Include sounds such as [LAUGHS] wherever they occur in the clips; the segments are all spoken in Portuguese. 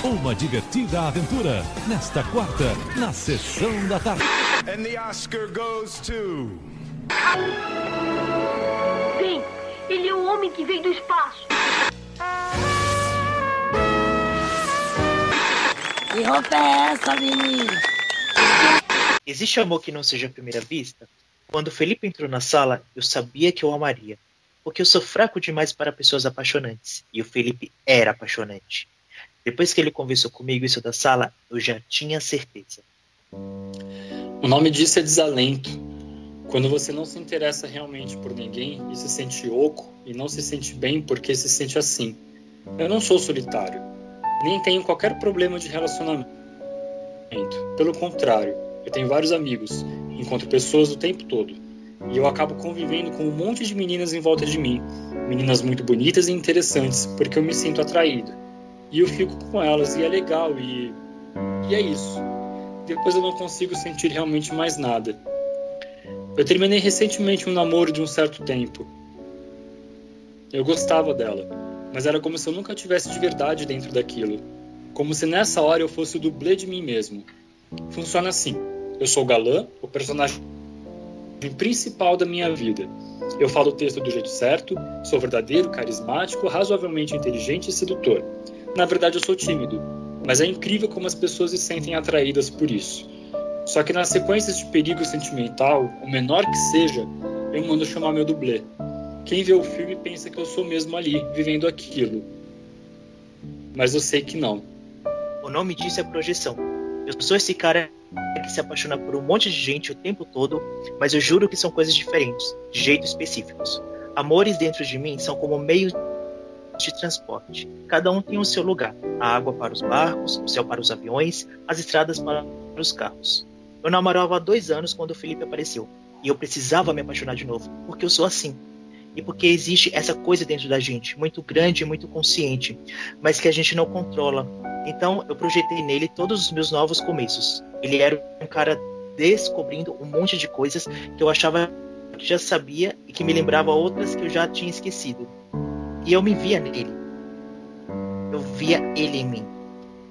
Uma divertida aventura nesta quarta, na sessão da tarde. And the Oscar goes to. Sim, ele é o homem que veio do espaço. Que roupa é essa, menino? Existe amor que não seja à primeira vista? Quando Felipe entrou na sala, eu sabia que eu amaria. Porque eu sou fraco demais para pessoas apaixonantes. E o Felipe era apaixonante. Depois que ele conversou comigo isso da sala, eu já tinha certeza. O nome disso é desalento. Quando você não se interessa realmente por ninguém e se sente oco e não se sente bem porque se sente assim. Eu não sou solitário, nem tenho qualquer problema de relacionamento. Pelo contrário, eu tenho vários amigos, encontro pessoas o tempo todo. E eu acabo convivendo com um monte de meninas em volta de mim. Meninas muito bonitas e interessantes, porque eu me sinto atraído. E eu fico com elas, e é legal, e. E é isso. Depois eu não consigo sentir realmente mais nada. Eu terminei recentemente um namoro de um certo tempo. Eu gostava dela, mas era como se eu nunca tivesse de verdade dentro daquilo. Como se nessa hora eu fosse o dublê de mim mesmo. Funciona assim: eu sou o galã, o personagem principal da minha vida. Eu falo o texto do jeito certo, sou verdadeiro, carismático, razoavelmente inteligente e sedutor. Na verdade, eu sou tímido, mas é incrível como as pessoas se sentem atraídas por isso. Só que nas sequências de perigo sentimental, o menor que seja, eu mando chamar meu dublê. Quem vê o filme pensa que eu sou mesmo ali, vivendo aquilo. Mas eu sei que não. O nome disso é projeção. Eu sou esse cara que se apaixona por um monte de gente o tempo todo, mas eu juro que são coisas diferentes, de jeito específicos. Amores dentro de mim são como meios de transporte. Cada um tem o seu lugar: a água para os barcos, o céu para os aviões, as estradas para os carros. Eu namorava há dois anos quando o Felipe apareceu, e eu precisava me apaixonar de novo, porque eu sou assim. E porque existe essa coisa dentro da gente, muito grande e muito consciente, mas que a gente não controla. Então eu projetei nele todos os meus novos começos. Ele era um cara descobrindo um monte de coisas que eu achava que já sabia e que me lembrava outras que eu já tinha esquecido. E eu me via nele. Eu via ele em mim.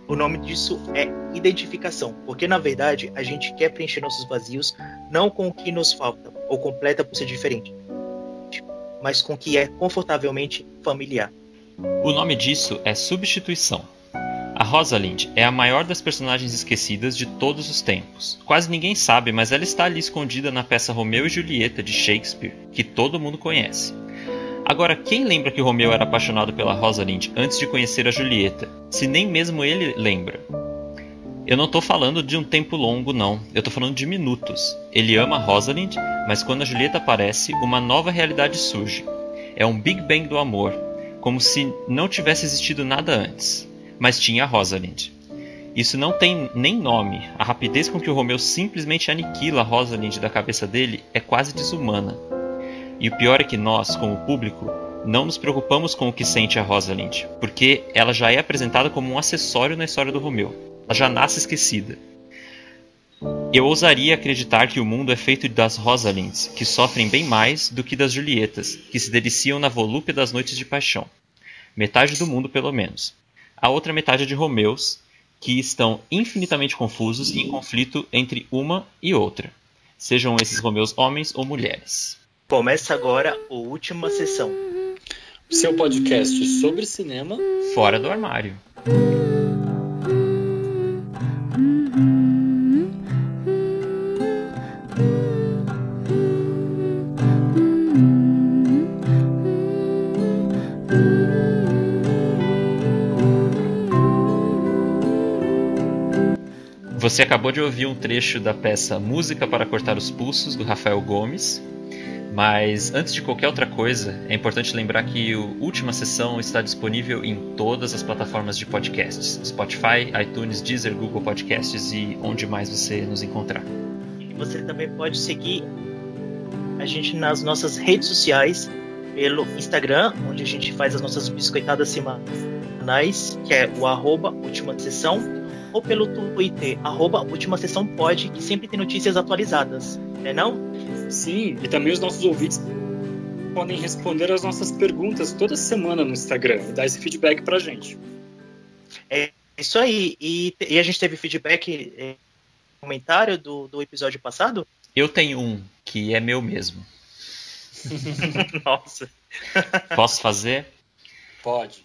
O nome disso é identificação, porque na verdade a gente quer preencher nossos vazios não com o que nos falta ou completa por ser diferente, mas com o que é confortavelmente familiar. O nome disso é substituição. A Rosalind é a maior das personagens esquecidas de todos os tempos. Quase ninguém sabe, mas ela está ali escondida na peça Romeu e Julieta de Shakespeare, que todo mundo conhece. Agora, quem lembra que Romeu era apaixonado pela Rosalind antes de conhecer a Julieta, se nem mesmo ele lembra? Eu não estou falando de um tempo longo, não. Eu estou falando de minutos. Ele ama Rosalind, mas quando a Julieta aparece, uma nova realidade surge. É um Big Bang do amor, como se não tivesse existido nada antes. Mas tinha a Rosalind. Isso não tem nem nome. A rapidez com que o Romeu simplesmente aniquila a Rosalind da cabeça dele é quase desumana. E o pior é que nós, como público, não nos preocupamos com o que sente a Rosalind, porque ela já é apresentada como um acessório na história do Romeu. Ela já nasce esquecida. Eu ousaria acreditar que o mundo é feito das Rosalinds, que sofrem bem mais do que das Julietas, que se deliciam na volúpia das noites de paixão. Metade do mundo, pelo menos. A outra metade é de Romeus, que estão infinitamente confusos e em conflito entre uma e outra. Sejam esses Romeus homens ou mulheres. Começa agora a última sessão. Seu podcast sobre cinema fora do armário. Você acabou de ouvir um trecho da peça Música para Cortar os Pulsos, do Rafael Gomes, mas antes de qualquer outra coisa, é importante lembrar que a última sessão está disponível em todas as plataformas de podcasts: Spotify, iTunes, Deezer, Google Podcasts e onde mais você nos encontrar. E você também pode seguir a gente nas nossas redes sociais, pelo Instagram, onde a gente faz as nossas biscoitadas semanais, que é o arroba última sessão, ou pelo Twitter, arroba última sessão pode, que sempre tem notícias atualizadas, né não? Sim, e também os nossos ouvintes podem responder as nossas perguntas toda semana no Instagram e dar esse feedback pra gente. É isso aí. E, e a gente teve feedback, eh, comentário do, do episódio passado? Eu tenho um, que é meu mesmo. [LAUGHS] Nossa. Posso fazer? Pode.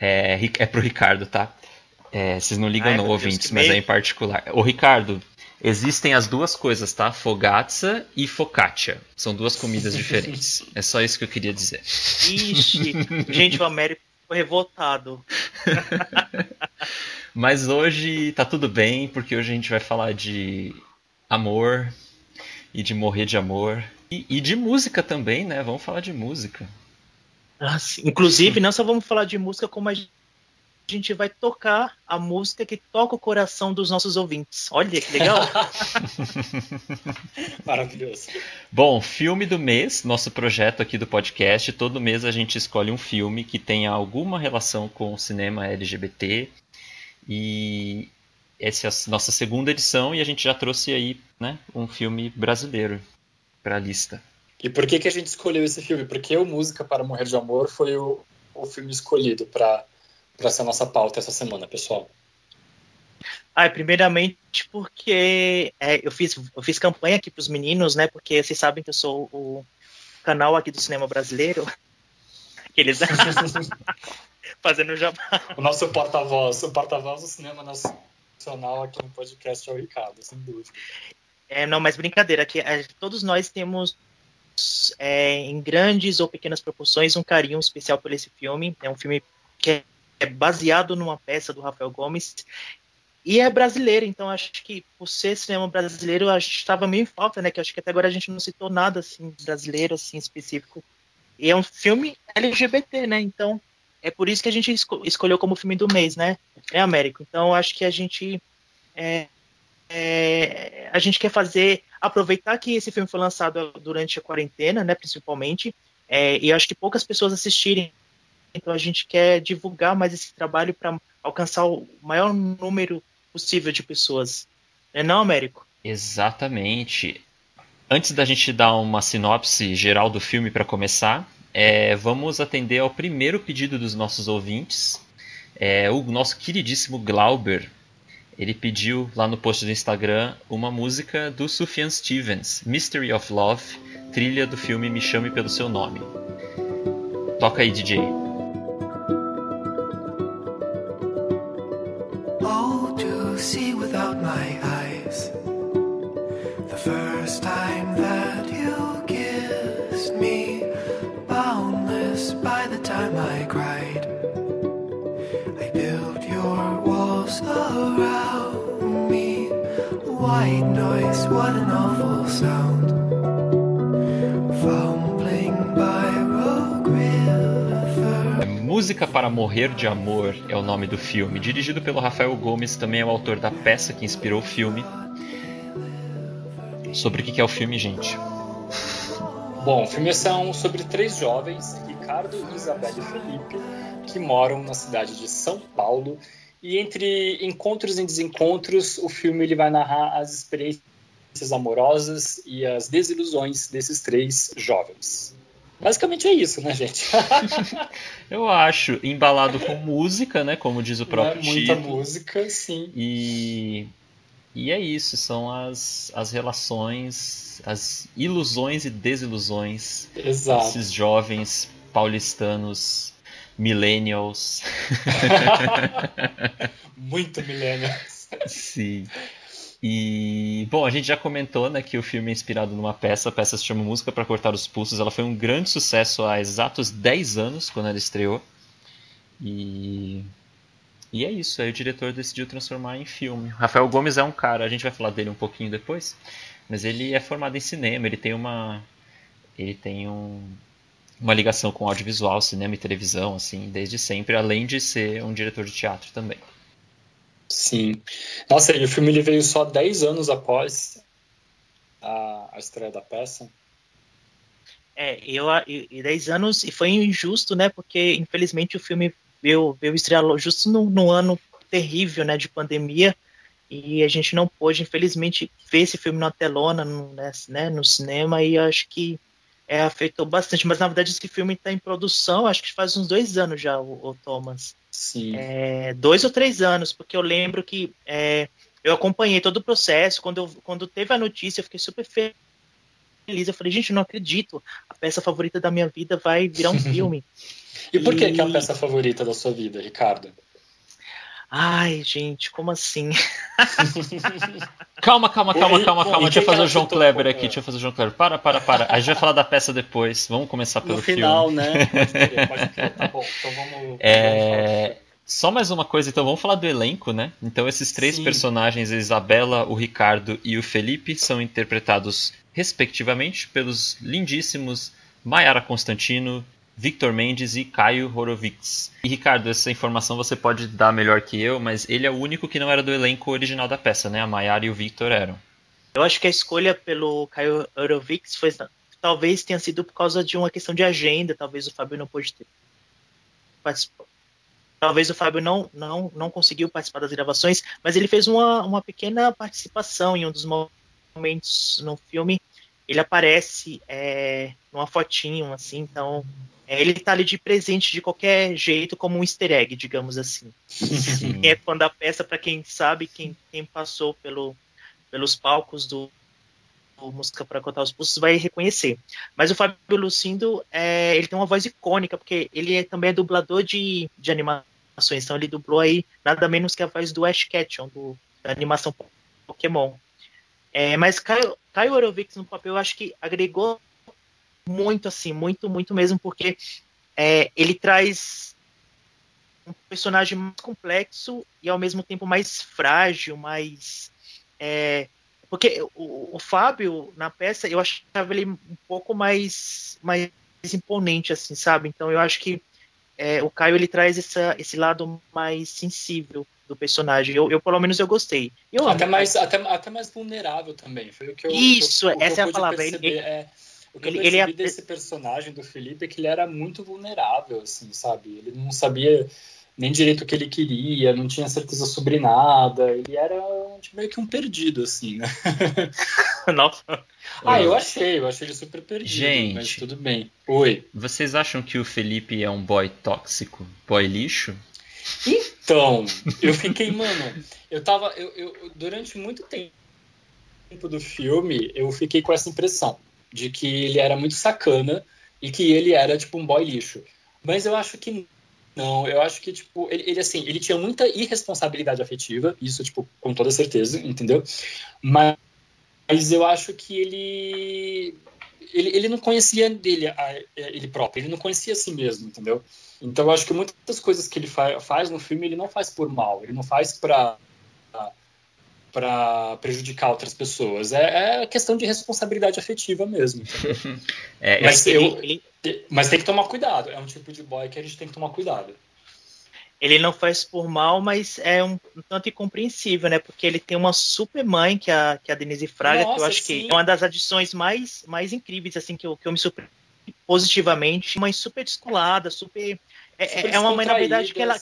É, é pro Ricardo, tá? É, vocês não ligam Ai, Deus, ouvintes, mas é em particular. Ô, Ricardo, existem as duas coisas, tá? Fogazza e focaccia. São duas comidas diferentes. É só isso que eu queria dizer. Ixi, gente, o Américo ficou revoltado. [LAUGHS] Mas hoje tá tudo bem, porque hoje a gente vai falar de amor e de morrer de amor. E, e de música também, né? Vamos falar de música. Ah, sim. Inclusive, não só vamos falar de música, como a gente vai tocar a música que toca o coração dos nossos ouvintes. Olha que legal. [LAUGHS] Maravilhoso. Bom, filme do mês, nosso projeto aqui do podcast. Todo mês a gente escolhe um filme que tenha alguma relação com o cinema LGBT. E essa é a nossa segunda edição e a gente já trouxe aí né, um filme brasileiro para a lista. E por que, que a gente escolheu esse filme? Porque o Música para Morrer de Amor foi o, o filme escolhido para ser a nossa pauta essa semana, pessoal. Ah, primeiramente porque é, eu, fiz, eu fiz campanha aqui para os meninos, né? Porque vocês sabem que eu sou o canal aqui do cinema brasileiro. [LAUGHS] Aqueles [LAUGHS] fazendo jabá. O nosso porta-voz, o porta-voz do cinema nacional aqui no podcast é o Ricardo, sem dúvida. É, não, mas brincadeira, que é, todos nós temos é, em grandes ou pequenas proporções um carinho especial por esse filme. É um filme que é, baseado numa peça do Rafael Gomes e é brasileiro, então acho que por ser cinema brasileiro a gente estava meio em falta, né? Que acho que até agora a gente não citou nada assim brasileiro assim específico. E é um filme LGBT, né? Então é por isso que a gente esco escolheu como filme do mês, né? É Américo. Então acho que a gente é, é, a gente quer fazer aproveitar que esse filme foi lançado durante a quarentena, né? Principalmente, é, e acho que poucas pessoas assistirem. Então a gente quer divulgar mais esse trabalho para alcançar o maior número possível de pessoas. É não, Américo? Exatamente. Antes da gente dar uma sinopse geral do filme para começar, é, vamos atender ao primeiro pedido dos nossos ouvintes. É, o nosso queridíssimo Glauber. Ele pediu lá no post do Instagram uma música do Sufjan Stevens, Mystery of Love, trilha do filme Me Chame Pelo Seu Nome. Toca aí, DJ. What an awful sound. Fumbling by Rogue River. Música para Morrer de Amor é o nome do filme, dirigido pelo Rafael Gomes, também é o autor da peça que inspirou o filme. Sobre o que que é o filme, gente? Bom, o filme são sobre três jovens, Ricardo, Isabela e Felipe, que moram na cidade de São Paulo. E entre encontros e desencontros, o filme ele vai narrar as experiências amorosas e as desilusões desses três jovens. Basicamente é isso, né, gente? [LAUGHS] Eu acho, embalado com música, né? Como diz o próprio Muita título. música, sim. E, e é isso, são as, as relações, as ilusões e desilusões Exato. desses jovens paulistanos, millennials. [LAUGHS] Muito millennials. Sim. E, bom, a gente já comentou né, que o filme é inspirado numa peça, a peça se chama Música para Cortar os Pulsos. Ela foi um grande sucesso há exatos 10 anos, quando ela estreou. E, e é isso, aí o diretor decidiu transformar em filme. Rafael Gomes é um cara, a gente vai falar dele um pouquinho depois, mas ele é formado em cinema, ele tem uma. Ele tem um, uma ligação com audiovisual, cinema e televisão, assim, desde sempre, além de ser um diretor de teatro também. Sim. Nossa, e o filme ele veio só 10 anos após a, a estreia da peça. É, eu e, e 10 anos e foi injusto, né? Porque infelizmente o filme veio, veio estrear justo no, no ano terrível, né, de pandemia. E a gente não pôde, infelizmente, ver esse filme na telona, no, né, no cinema, e acho que é, afetou bastante. Mas na verdade esse filme está em produção, acho que faz uns dois anos já, o, o Thomas. Sim. É, dois ou três anos, porque eu lembro que é, eu acompanhei todo o processo. Quando, eu, quando teve a notícia, eu fiquei super feliz. Eu falei, gente, não acredito. A peça favorita da minha vida vai virar um [LAUGHS] filme. E por que, que é a E- peça favorita da sua vida, Ricardo? Ai, gente, como assim? [LAUGHS] Calma, calma, calma, calma, calma. Deixa eu fazer que o João? Kleber aqui. Deixa eu fazer o João Kleber. Para, para, para. A gente vai falar da peça depois. Vamos começar pelo no final, filme. né? [LAUGHS] Pode crer, pode crer. Tá bom, então vamos. É, Só mais uma coisa, então vamos falar do elenco, né? Então esses três Sim. personagens, a Isabela, o Ricardo e o Felipe, são interpretados respectivamente pelos lindíssimos Mayara Constantino, Victor Mendes e Caio Horowitz. E Ricardo, essa informação você pode dar melhor que eu, mas ele é o único que não era do elenco original da peça, né? A Mayara e o Victor eram. Eu acho que a escolha pelo Caio Eurovics foi talvez tenha sido por causa de uma questão de agenda, talvez o Fábio não pôde ter participado. Talvez o Fábio não, não, não conseguiu participar das gravações, mas ele fez uma, uma pequena participação em um dos momentos no filme. Ele aparece é, numa fotinho, assim, então é, ele tá ali de presente de qualquer jeito, como um easter egg, digamos assim. É fã da peça, para quem sabe, quem, quem passou pelo, pelos palcos do, do Música para Contar os Pulsos vai reconhecer. Mas o Fábio Lucindo, é, ele tem uma voz icônica, porque ele é, também é dublador de, de animações, então ele dublou aí nada menos que a voz do Ash Ketchum, do, da animação Pokémon. É, mas Caio, Horowitz no papel, eu acho que agregou muito, assim, muito, muito mesmo, porque é, ele traz um personagem mais complexo e ao mesmo tempo mais frágil, mais. é, porque o, o Fábio, na peça, eu achava ele um pouco mais, mais imponente, assim, sabe? Então eu acho que é, o Caio ele traz essa, esse lado mais sensível do personagem. Eu, eu, pelo menos, eu gostei. Eu Até amo- mais, até, até mais vulnerável também. Foi o que eu. Isso, o que eu- essa é eu a palavra. Ele- perceber, ele- é, o que eu ele- percebi ele é- desse personagem do Felipe é que ele era muito vulnerável, assim, sabe? Ele não sabia nem direito o que ele queria, não tinha certeza sobre nada. Ele era tipo, meio que um perdido, assim, né? [LAUGHS] Nossa. Ah, eu achei, eu achei ele super perdido, Gente. mas tudo bem. Oi. Vocês acham que o Felipe é um boy tóxico? Boy lixo? Então, eu fiquei, mano, eu tava. Eu, eu- durante muito tempo do filme, eu fiquei com essa impressão de que ele era muito sacana e que ele era, tipo, um boy lixo. Mas eu acho que não, eu acho que, tipo, ele, ele, assim, ele tinha muita irresponsabilidade afetiva, isso, tipo, com toda certeza, entendeu? Mas, mas eu acho que ele. Ele, ele não conhecia dele, ele próprio, ele não conhecia a si mesmo, entendeu? Então eu acho que muitas coisas que ele fa faz no filme ele não faz por mal, ele não faz para para prejudicar outras pessoas. É, é questão de responsabilidade afetiva mesmo. [LAUGHS] É, Mas ele, eu- ele, Mas tem que tomar cuidado. É um tipo de boy que a gente tem que tomar cuidado. ele não faz por mal, mas é um, um tanto incompreensível, né? Porque ele tem uma super mãe, que é a, que é a Denise Fraga, que eu Nossa, acho sim. que é uma das adições mais, mais incríveis, assim, que eu, que eu me surpreendi positivamente. Mãe super descolada, super. É, é- Super é uma mãe, na verdade, que ela.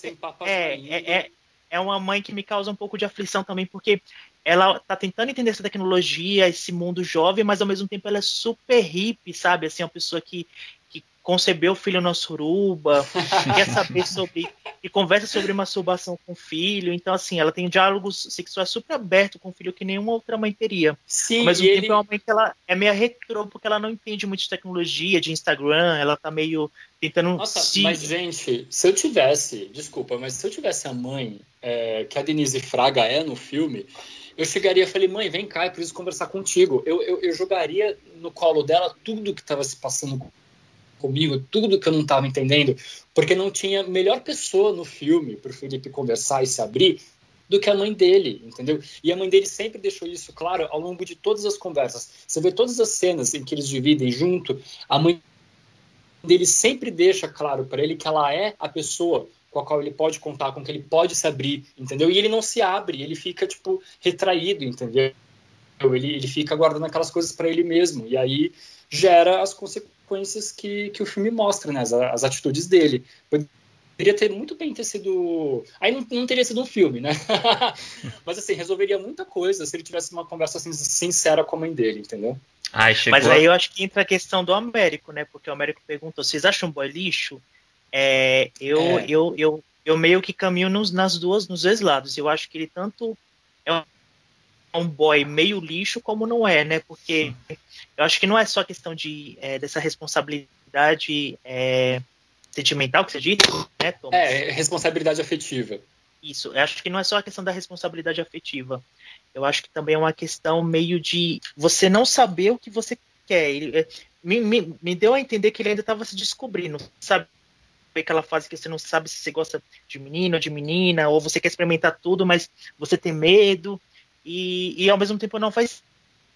É, é, é, é uma mãe que me causa um pouco de aflição também, porque ela tá tentando entender essa tecnologia, esse mundo jovem, mas ao mesmo tempo ela é super hippie, sabe? Assim, uma pessoa que concebeu o filho na suruba, [LAUGHS] quer saber sobre. e conversa sobre masturbação com o filho. Então, assim, ela tem diálogos sexuais super abertos com o filho que nenhuma outra mãe teria. Sim, Ao mesmo e tempo, ele, é uma mãe que ela é meio retrô, porque ela não entende muito de tecnologia, de Instagram, ela tá meio tentando Nossa, se. mas gente, se eu tivesse, desculpa, mas se eu tivesse a mãe é, que a Denise Fraga é no filme, eu chegaria e falei, mãe, vem cá, eu preciso conversar contigo. Eu, eu, eu jogaria no colo dela tudo que estava se passando comigo, tudo que eu não estava entendendo, porque não tinha melhor pessoa no filme para o Felipe conversar e se abrir do que a mãe dele, entendeu? E a mãe dele sempre deixou isso claro ao longo de todas as conversas. Você vê todas as cenas em que eles dividem junto, a mãe dele sempre deixa claro para ele que ela é a pessoa com a qual ele pode contar, com que ele pode se abrir, entendeu? E ele não se abre, ele fica tipo retraído, entendeu? Ele, ele fica guardando aquelas coisas para ele mesmo e aí gera as consequências que, que o filme mostra, né? As, as atitudes dele. poderia ter muito bem ter sido. Aí não, não teria sido um filme, né? [LAUGHS] Mas assim, resolveria muita coisa se ele tivesse uma conversa assim, sincera com a mãe dele, entendeu? Ai, chegou. Mas aí eu acho que entra a questão do Américo, né? Porque o Américo perguntou: vocês acham um boy lixo? É, eu, É. eu, eu, eu meio que caminho nos, nas duas, nos dois lados. Eu acho que ele tanto é um boy meio lixo como não é, né? Porque eu acho que não é só questão de, é, dessa responsabilidade é, sentimental que você disse, né, Thomas? É, responsabilidade afetiva. Isso, eu acho que não é só a questão da responsabilidade afetiva. Eu acho que também é uma questão meio de você não saber o que você quer. Ele, é, me, me, me deu a entender que ele ainda estava se descobrindo, sabe? Aquela fase que você não sabe se você gosta de menino ou de menina, ou você quer experimentar tudo, mas você tem medo, e, e ao mesmo tempo não faz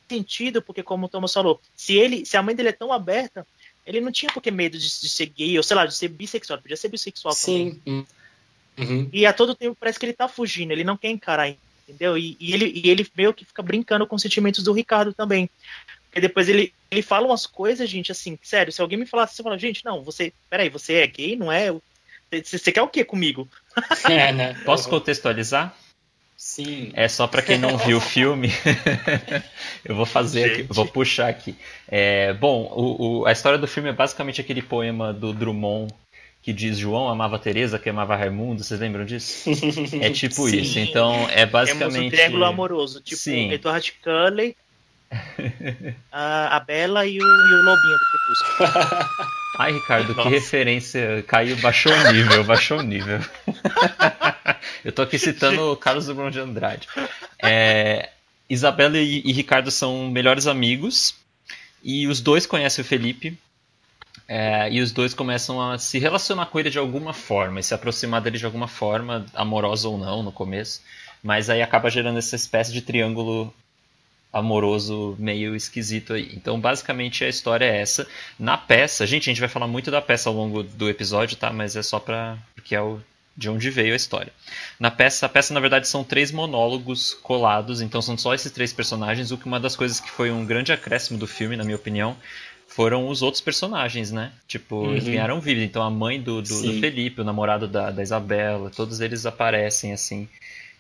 sentido, porque como o Thomas falou, se ele, se a mãe dele é tão aberta, ele não tinha por que medo de, de ser gay, ou sei lá, de ser bissexual, ele podia ser bissexual também. Sim. Uhum. E a todo tempo parece que ele tá fugindo, ele não quer encarar, entendeu? E, e ele, e ele meio que fica brincando com os sentimentos do Ricardo também. Porque depois ele, ele fala umas coisas, gente, assim, sério, se alguém me falasse, você fala, gente, não, você, peraí, você é gay, não é? Você, você quer o quê comigo? É, né? Posso contextualizar? Sim. É só pra quem não viu o filme. [LAUGHS] eu vou fazer aqui, vou puxar aqui. É, bom, o- o- a história do filme é basicamente aquele poema do Drummond que diz João amava Teresa, que amava Raimundo. Vocês lembram disso? [LAUGHS] É tipo Sim. isso. Então é Temos basicamente. um triângulo amoroso, tipo Sim. Edward Cullen, a, a Bela e o, e o Lobinho do Crepúsculo. [LAUGHS] Ai, Ricardo, Nossa. que referência. Caiu, baixou o nível, baixou o nível. [LAUGHS] Eu tô aqui citando o Carlos Drummond de Andrade. É, Isabela e, e Ricardo são melhores amigos. E os dois conhecem o Felipe. é, e os dois começam a se relacionar com ele de alguma forma, e se aproximar dele de alguma forma, amorosa ou não no começo. Mas aí acaba gerando essa espécie de triângulo amoroso meio esquisito aí. Então, basicamente, a história é essa. Na peça, gente, a gente vai falar muito da peça ao longo do episódio, tá? Mas é só pra. porque é o de onde veio a história. Na peça, a peça na verdade são três monólogos colados, então são só esses três personagens, o que uma das coisas que foi um grande acréscimo do filme, na minha opinião, foram os outros personagens, né? Tipo, eles Uhum. ganharam vida. Então a mãe do, do, do. Felipe, o namorado da, da Isabela, todos eles aparecem assim.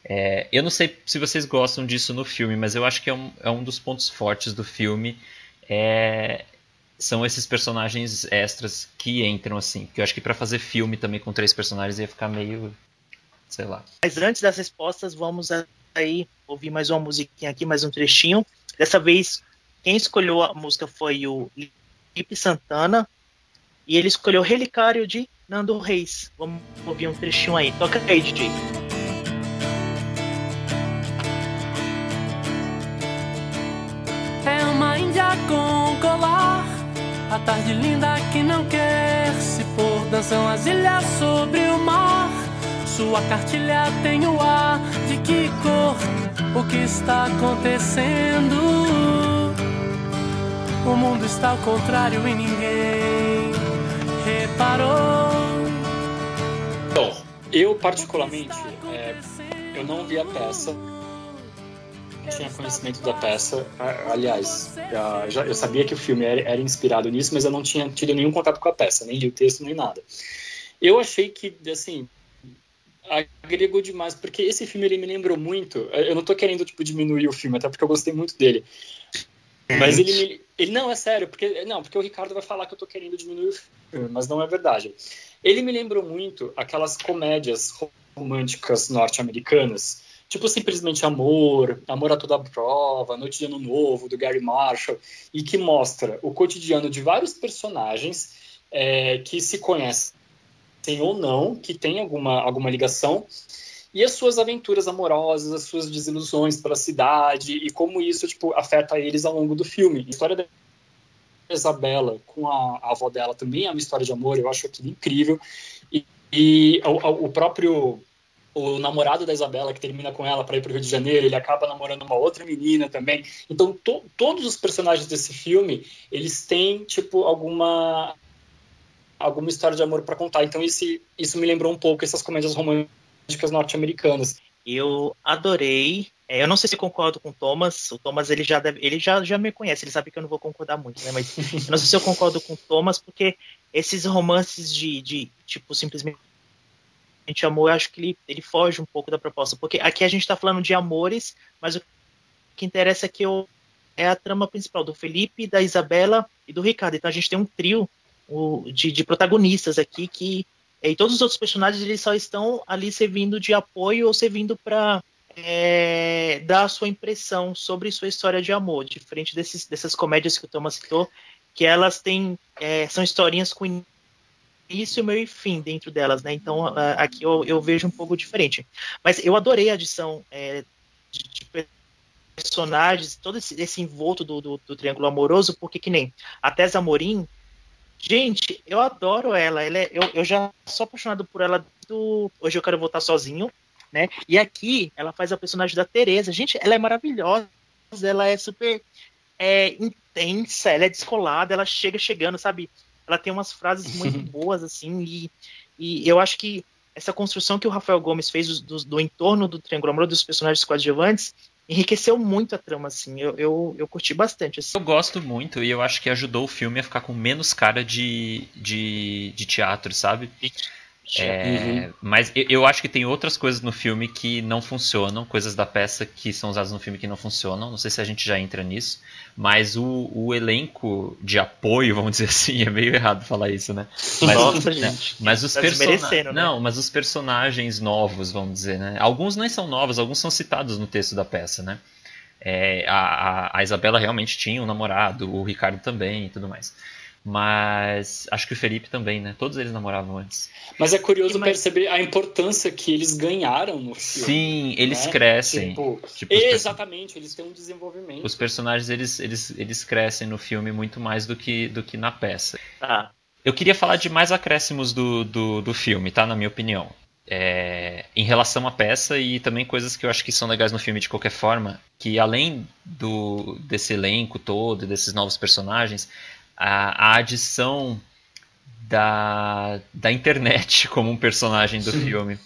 É, eu não sei se vocês gostam disso no filme, mas eu acho que é um, é um dos pontos fortes do filme. É, são esses personagens extras que entram assim. Que eu acho que pra fazer filme também com três personagens ia ficar meio. sei lá. Mas antes das respostas, vamos aí ouvir mais uma musiquinha aqui, mais um trechinho. Dessa vez, quem escolheu a música foi o Lipe Santana. E ele escolheu Relicário de Nando Reis. Vamos ouvir um trechinho aí. Toca aí, DJ. Com colar, a tarde linda que não quer se pôr. Dançam as ilhas sobre o mar, sua cartilha tem o ar de que cor? O que está acontecendo? O mundo está ao contrário e ninguém reparou. Bom, eu particularmente, é, eu não vi a peça, tinha conhecimento da peça. A- Aliás, já- já- eu sabia que o filme era, era inspirado nisso, mas eu não tinha tido nenhum contato com a peça, nem li o texto, nem nada. Eu achei que, assim, agregou demais, porque esse filme ele me lembrou muito. Eu não tô querendo tipo, diminuir o filme, até porque eu gostei muito dele. Mas ele, me, ele não é sério, porque não, porque o Ricardo vai falar que eu tô querendo diminuir o filme, mas não é verdade. Ele me lembrou muito aquelas comédias românticas norte-americanas, tipo simplesmente Amor, Amor a toda prova, Noite de Ano Novo, do Gary Marshall, e que mostra o cotidiano de vários personagens é, que se conhecem ou não, que tem alguma, alguma ligação, e as suas aventuras amorosas, as suas desilusões pela cidade e como isso tipo afeta eles ao longo do filme. A história da Isabela com a, a avó dela também é uma história de amor, eu acho aquilo incrível. E, e o, o próprio o namorado da Isabela que termina com ela para ir para o Rio de Janeiro, ele acaba namorando uma outra menina também. Então to, todos os personagens desse filme eles têm tipo alguma alguma história de amor para contar. Então esse, isso me lembrou um pouco essas comédias românticas norte-americanas. Eu adorei. É, eu não sei se concordo com o Thomas. O Thomas ele já deve, ele já, já me conhece, ele sabe que eu não vou concordar muito, né? Mas [LAUGHS] eu não sei se eu concordo com o Thomas, porque esses romances de, de tipo, simplesmente de amor, eu acho que ele, ele foge um pouco da proposta. Porque aqui a gente tá falando de amores, mas o que interessa é que é a trama principal do Felipe, da Isabela e do Ricardo. Então a gente tem um trio o, de, de protagonistas aqui que. E todos os outros personagens eles só estão ali servindo de apoio ou servindo para é, dar a sua impressão sobre sua história de amor, diferente desses, dessas comédias que o Thomas citou, que elas têm é, são historinhas com início, meio e fim dentro delas, né? Então aqui eu, eu vejo um pouco diferente. Mas eu adorei a adição é, de, de, personagens, todo esse, esse envolto do, do, do, Triângulo Amoroso, porque que nem a Tessa Amorim, gente, eu adoro ela. ela é, eu, eu já sou apaixonado por ela do Hoje Eu Quero Voltar Sozinho, né? E aqui ela faz a personagem da Teresa. Gente, ela é maravilhosa, ela é super é, intensa, ela é descolada, ela chega chegando, sabe? Ela tem umas frases muito [LAUGHS] boas, assim, e, e eu acho que essa construção que o Rafael Gomes fez do, do, entorno do Triângulo Amoroso dos personagens coadjuvantes enriqueceu muito a trama, assim. Eu, eu, eu curti bastante. Assim. Eu gosto muito e eu acho que ajudou o filme a ficar com menos cara de, de, de teatro, sabe? É, uhum. Mas eu acho que tem outras coisas no filme que não funcionam, coisas da peça que são usadas no filme que não funcionam. Não sei se a gente já entra nisso, mas o, o elenco de apoio, vamos dizer [LAUGHS] assim, é meio errado falar isso, né? Mas, Nossa, né? gente. Mas os Tá personagens. né? Não, mas os personagens novos, vamos dizer, né? Alguns nem são novos, alguns são citados no texto da peça, né? É, a, a, a Isabela realmente tinha um namorado, o Ricardo também e tudo mais. Mas acho que o Felipe também, né? Todos eles namoravam antes. Mas é curioso mais- perceber a importância que eles ganharam no filme. Sim, eles né? crescem. Tipo, Tipo, exatamente, eles têm um desenvolvimento. Os personagens eles, eles, eles crescem no filme muito mais do que, do que na peça. Tá. Eu queria falar de mais acréscimos do, do, do filme, tá? Na minha opinião. É, em relação à peça e também coisas que eu acho que são legais no filme de qualquer forma, que além do desse elenco todo, desses novos personagens, a, a adição da, da internet [LAUGHS] como um personagem do filme.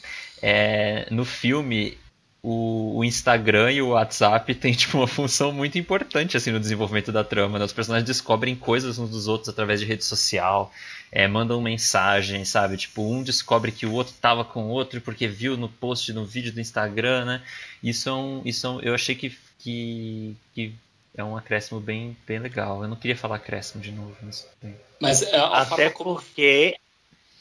É, no filme, o, o Instagram e o WhatsApp [LAUGHS] têm tipo, uma função muito importante assim, no desenvolvimento da trama. né? Os personagens descobrem coisas uns dos outros através de rede social, é, mandam mensagem, sabe? Tipo, um descobre que o outro tava com o outro porque viu no post, no vídeo do Instagram, né? Isso é um, isso é um- eu achei que, que, que é um acréscimo bem, bem legal. Eu não queria falar acréscimo de novo, mas bem. Mas é, a Até como porque.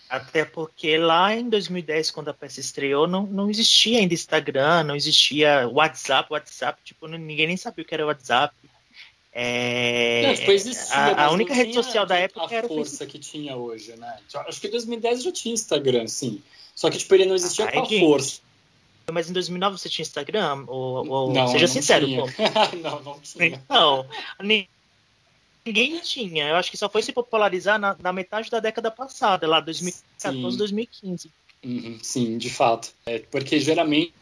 Até porque lá em 2010, quando a peça estreou, não, não existia ainda Instagram, não existia WhatsApp, WhatsApp, tipo, não- ninguém nem sabia o que era WhatsApp. É, Não, tipo, existia, a, a única rede social da a época era o força Facebook. que tinha hoje, né? Acho que em 2010 já tinha Instagram, sim. Só que tipo, ele não existia Ah, com a gente. força. Mas em 2009 você tinha Instagram? Ou, ou- Não, seja não sincero, pô. [LAUGHS] não, não tinha. Não, ni- ninguém tinha. Eu acho que só foi se popularizar na, na metade da década passada, lá 2014, Sim. 2015. Uhum, sim, de fato. É, porque geralmente,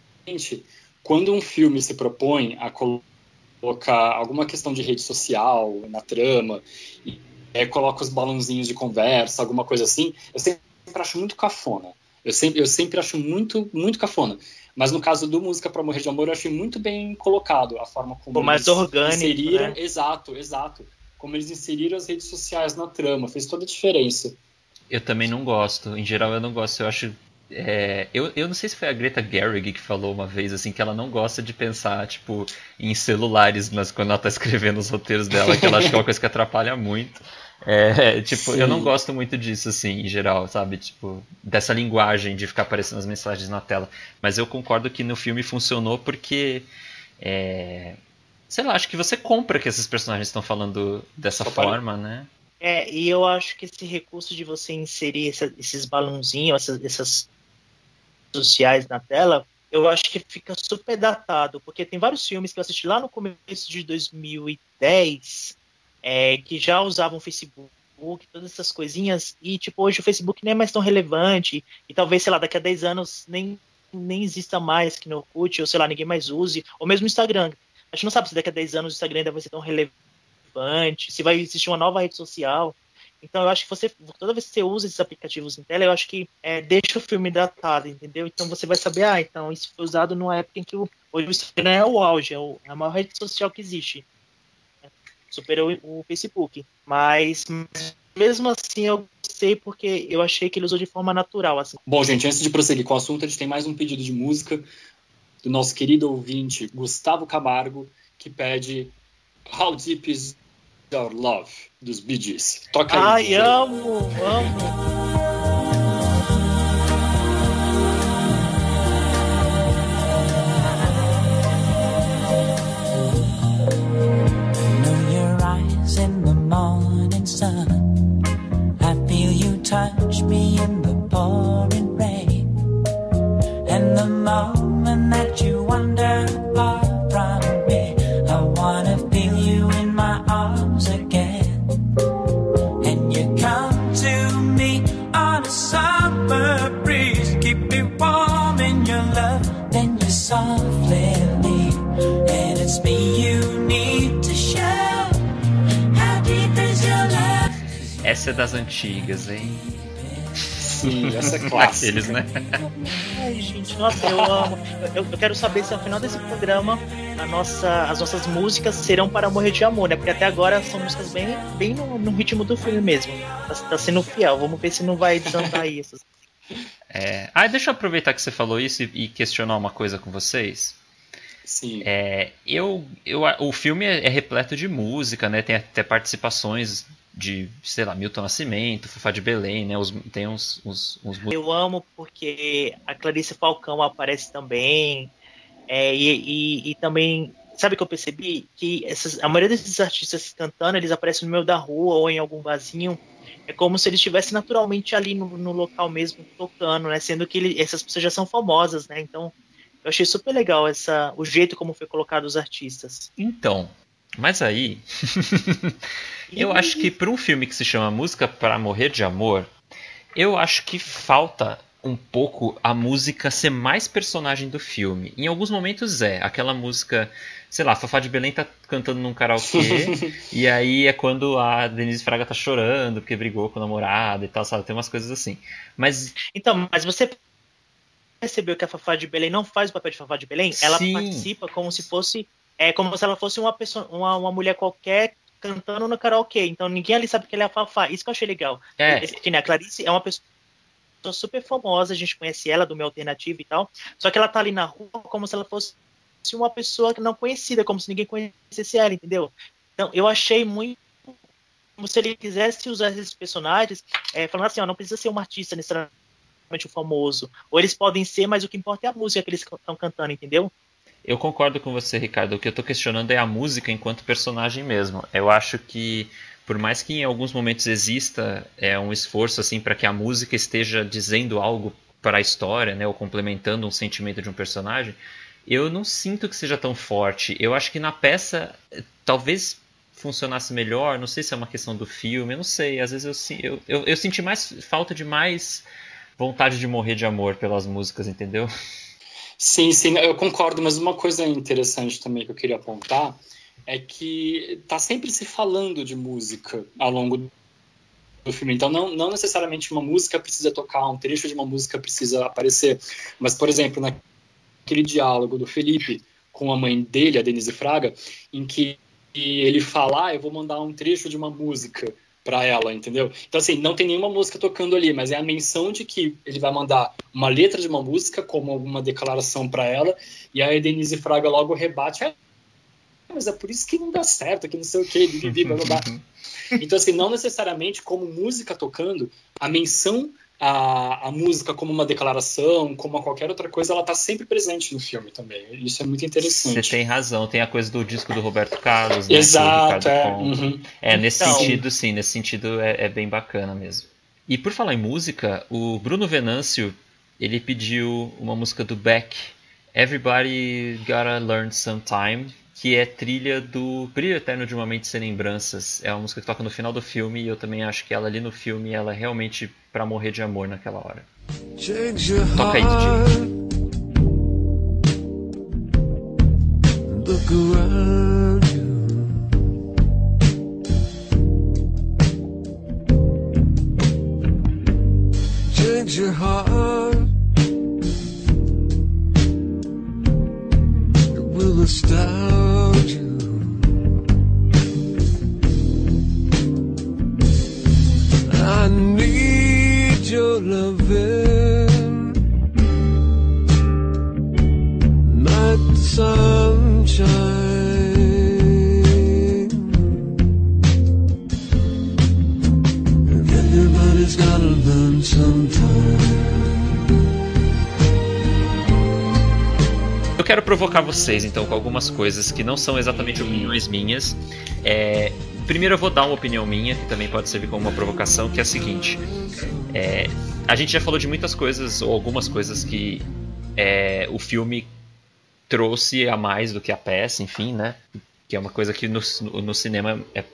quando um filme se propõe a colocar alguma questão de rede social na trama, e é, coloca os balãozinhos de conversa, alguma coisa assim, eu sempre acho muito cafona. Eu sempre, eu sempre acho muito, muito cafona. Mas no caso do Música para Morrer de Amor, eu achei muito bem colocado a forma como Ficou mais eles orgânico, inseriram. né? Exato, exato. Como eles inseriram as redes sociais na trama, fez toda a diferença. Eu também não gosto. Em geral, eu não gosto. Eu acho. é, eu, eu não sei se foi a Greta Gerwig que falou uma vez assim que ela não gosta de pensar tipo em celulares mas quando ela tá escrevendo os roteiros dela que ela acha que é uma coisa que atrapalha muito é, [LAUGHS] tipo eu não Sim. gosto muito disso assim em geral sabe? Tipo dessa linguagem de ficar aparecendo as mensagens na tela. Mas eu concordo que no filme funcionou porque é, sei lá acho que você compra que esses personagens estão falando dessa Só para- forma né? É, e eu acho que esse recurso de você inserir essa- esses balãozinhos, essas, essas sociais na tela, eu acho que fica super datado, porque tem vários filmes que eu assisti lá no começo de 2010 é, que já usavam Facebook, todas essas coisinhas, e tipo, hoje o Facebook nem é mais tão relevante, e talvez, sei lá, daqui a 10 anos nem, nem exista mais que no Orkut, ou sei lá, ninguém mais use, ou mesmo o Instagram. A gente não sabe se daqui a 10 anos o Instagram ainda vai ser tão relevante, se vai existir uma nova rede social. Então eu acho que você, toda vez que você usa esses aplicativos em tela, eu acho que é, deixa o filme datado, entendeu? Então você vai saber, ah, então isso foi usado numa época em que o, hoje o Instagram é o auge, é, o- é a maior rede social que existe. Superou o Facebook. Mas, mas mesmo assim eu gostei porque eu achei que ele usou de forma natural, assim. Bom, gente, antes de prosseguir com o assunto, a gente tem mais um pedido de música do nosso querido ouvinte Gustavo Camargo, que pede How Deep Is Your Love, dos Bee Gees. Toca aí. Ai, amo, amo. Essa é das antigas, hein? Sim, essa é [LAUGHS] clássica. Aqueles, né? Ai, gente, nossa, eu amo. Eu, eu quero saber se ao final desse programa a nossa, as nossas músicas serão para morrer de amor, né? Porque até agora são músicas bem, bem no, no ritmo do filme mesmo. Tá, tá sendo fiel. Vamos ver se não vai desandar [LAUGHS] isso. É... Ah, deixa eu aproveitar que você falou isso e, e questionar uma coisa com vocês. Sim. É, eu, eu, o filme é, é repleto de música, né? Tem até participações de, sei lá, Milton Nascimento, Fafá de Belém, né? Os- tem uns, uns, uns Eu amo porque a Clarice Falcão aparece também. É, e, e, e também, sabe o que eu percebi? Que essas, a maioria desses artistas cantando, eles aparecem no meio da rua ou em algum barzinho. É como se eles estivessem naturalmente ali no, no local mesmo tocando, né? Sendo que ele- essas pessoas já são famosas, né? Então, eu achei super legal essa, o jeito como foi colocado os artistas. Então, mas aí. [LAUGHS] eu acho que para um filme que se chama Música para Morrer de Amor, eu acho que falta um pouco a música ser mais personagem do filme. Em alguns momentos é. Aquela música, sei lá, Fafá de Belém tá cantando num karaokê, [LAUGHS] e aí é quando a Denise Fraga tá chorando porque brigou com o namorado e tal, sabe? Tem umas coisas assim. Mas Então, mas você percebeu que a Fafá de Belém não faz o papel de Fafá de Belém? Ela Sim. participa como se fosse é como se ela fosse uma pessoa, uma, uma mulher qualquer cantando no karaokê. Então ninguém ali sabe que ela é a Fafá. Isso que eu achei legal. É. Né, a Clarice é uma pessoa super famosa, a gente conhece ela do meu alternativo e tal. Só que ela tá ali na rua como se ela fosse uma pessoa não conhecida, como se ninguém conhecesse ela, entendeu? Então eu achei muito como se ele quisesse usar esses personagens, é, falando assim, ó, não precisa ser um artista necessariamente um famoso. Ou eles podem ser, mas o que importa é a música que eles estão cantando, entendeu? Eu concordo com você, Ricardo. O que eu tô questionando é a música enquanto personagem mesmo. Eu acho que, por mais que em alguns momentos exista é, um esforço assim para que a música esteja dizendo algo para a história, né, ou complementando um sentimento de um personagem, eu não sinto que seja tão forte. Eu acho que na peça talvez funcionasse melhor. Não sei se é uma questão do filme, eu não sei. Às vezes eu, eu, eu, eu senti mais falta de mais vontade de morrer de amor pelas músicas, entendeu? [LAUGHS] Sim, sim, eu concordo, mas uma coisa interessante também que eu queria apontar é que tá sempre se falando de música ao longo do filme. Então, não, não necessariamente uma música precisa tocar, um trecho de uma música precisa aparecer. Mas, por exemplo, naquele diálogo do Felipe com a mãe dele, a Denise Fraga, em que ele fala, ah, eu vou mandar um trecho de uma música para ela, entendeu? Então, assim, não tem nenhuma música tocando ali, mas é a menção de que ele vai mandar uma letra de uma música como alguma declaração para ela, e aí a Denise Fraga logo rebate, "Ah, mas é por isso que não dá certo, que não sei o que, bibibi, blá, blá, blá. [LAUGHS] Então, assim, não necessariamente como música tocando, a menção à, à música como uma declaração, como a qualquer outra coisa, ela tá sempre presente no filme também. Isso é muito Você interessante. tem razão, tem a coisa do disco do Roberto Carlos, né? Exato, é. Uhum. É, nesse Então- sentido, sim, nesse sentido é, é bem bacana mesmo. E por falar em música, o Bruno Venâncio, ele pediu uma música do Beck, Everybody Gotta Learn Sometime, que é trilha do Brilho Eterno de uma Mente Sem Lembranças. É uma música que toca no final do filme e eu também acho que ela ali no filme, ela é realmente pra morrer de amor naquela hora. Toca aí. DJ. Vocês, então, com algumas coisas que não são exatamente opiniões minhas. É, primeiro eu vou dar uma opinião minha, que também pode servir como uma provocação, que é a seguinte. É, a gente já falou de muitas coisas, ou algumas coisas que é, o filme trouxe a mais do que a peça, enfim, né? Que é uma coisa que no, no cinema é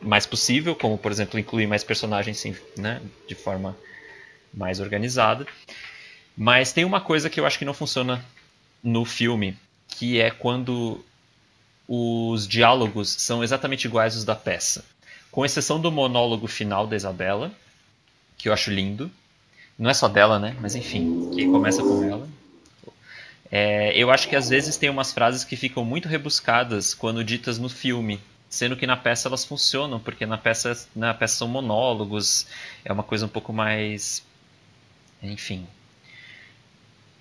mais possível, como, por exemplo, incluir mais personagens sim, né? de forma mais organizada. Mas tem uma coisa que eu acho que não funciona no filme, que é quando os diálogos são exatamente iguais aos da peça. Com exceção do monólogo final da Isabela, que eu acho lindo. Não é só dela, né? Mas enfim, que começa com ela. É, eu acho que às vezes tem umas frases que ficam muito rebuscadas quando ditas no filme, sendo que na peça elas funcionam, porque na peça, na peça são monólogos, é uma coisa um pouco mais. Enfim,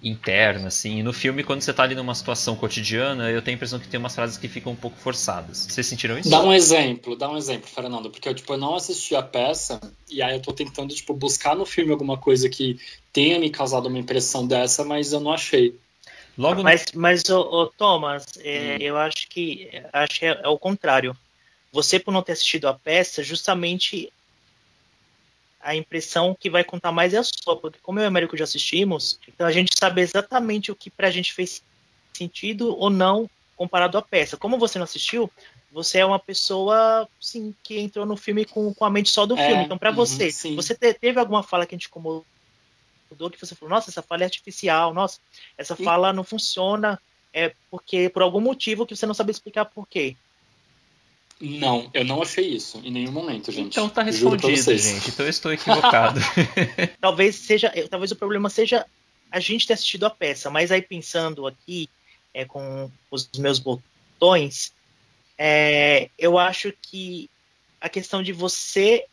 interna, assim. E no filme, quando você tá ali numa situação cotidiana, eu tenho a impressão que tem umas frases que ficam um pouco forçadas. Vocês sentiram isso? Dá um exemplo, dá um exemplo, Fernando, porque eu, tipo, eu não assisti a peça e aí eu tô tentando, tipo, buscar no filme alguma coisa que tenha me causado uma impressão dessa, mas eu não achei. Logo Mas, mas o, o Thomas, é, eu acho que acho que é, é o contrário. Você, por não ter assistido a peça, justamente a impressão que vai contar mais é a sua, porque como eu e o Américo já assistimos, então a gente sabe exatamente o que pra gente fez sentido ou não comparado à peça. Como você não assistiu, você é uma pessoa, sim, que entrou no filme com, com a mente só do É, filme. Então, pra uhum, você, sim. você te- teve alguma fala que a gente incomodou, que você falou, nossa, essa fala é artificial, nossa, essa E- fala não funciona, é porque por algum motivo que você não sabe explicar por quê. Não, eu não achei isso em nenhum momento, gente. Então tá respondido, gente. Então eu estou equivocado. [LAUGHS] [LAUGHS] talvez seja, talvez o problema seja a gente ter assistido a peça, mas aí pensando aqui é, com os meus botões, é, eu acho que a questão de você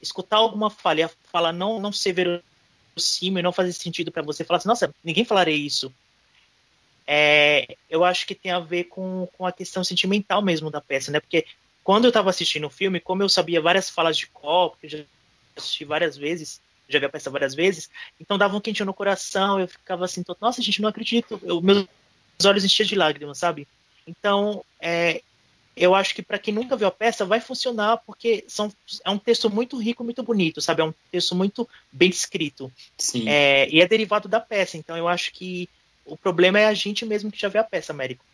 escutar alguma fala e a fala não, não ser verossímil, não fazer sentido para você, falar assim, nossa, ninguém falaria isso. É, eu acho que tem a ver com, com a questão sentimental mesmo da peça, né? Porque quando eu estava assistindo o filme, como eu sabia várias falas de copo, eu já assisti várias vezes, já vi a peça várias vezes, então dava um quentinho no coração, eu ficava assim, nossa, gente, não acredito, eu, meus olhos enchiam de lágrimas, sabe? Então, é, eu acho que para quem nunca viu a peça vai funcionar, porque são, é um texto muito rico, muito bonito, sabe? É um texto muito bem escrito. Sim. É, e é derivado da peça, então eu acho que o problema é a gente mesmo que já viu a peça, Américo.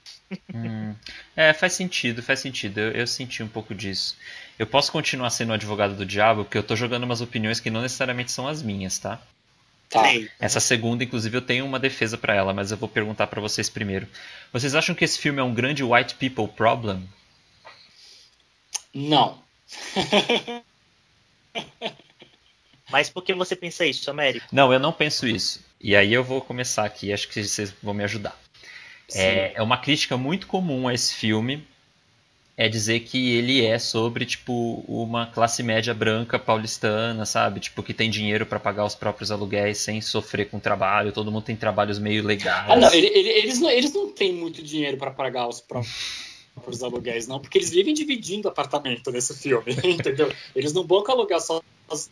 Hum, é, faz sentido, faz sentido. Eu, eu senti um pouco disso. Eu posso continuar sendo o advogado do diabo, porque eu tô jogando umas opiniões que não necessariamente são as minhas, tá? Tá. Essa segunda, inclusive, eu tenho uma defesa pra ela, mas eu vou perguntar pra vocês primeiro. Vocês acham que esse filme é um grande white people problem? Não. Mas por que você pensa isso, Américo? Não, eu não penso isso. E aí eu vou começar aqui, acho que vocês vão me ajudar. É, é uma crítica muito comum a esse filme é dizer que ele é sobre tipo uma classe média branca paulistana, sabe? Tipo que tem dinheiro pra pagar os próprios aluguéis sem sofrer com trabalho, todo mundo tem trabalhos meio legais. Ah, não, ele- ele- eles, não eles não têm muito dinheiro pra pagar os próprios aluguéis, não, porque eles vivem dividindo apartamento nesse filme, [LAUGHS] entendeu? Eles não vão alugar sozinho,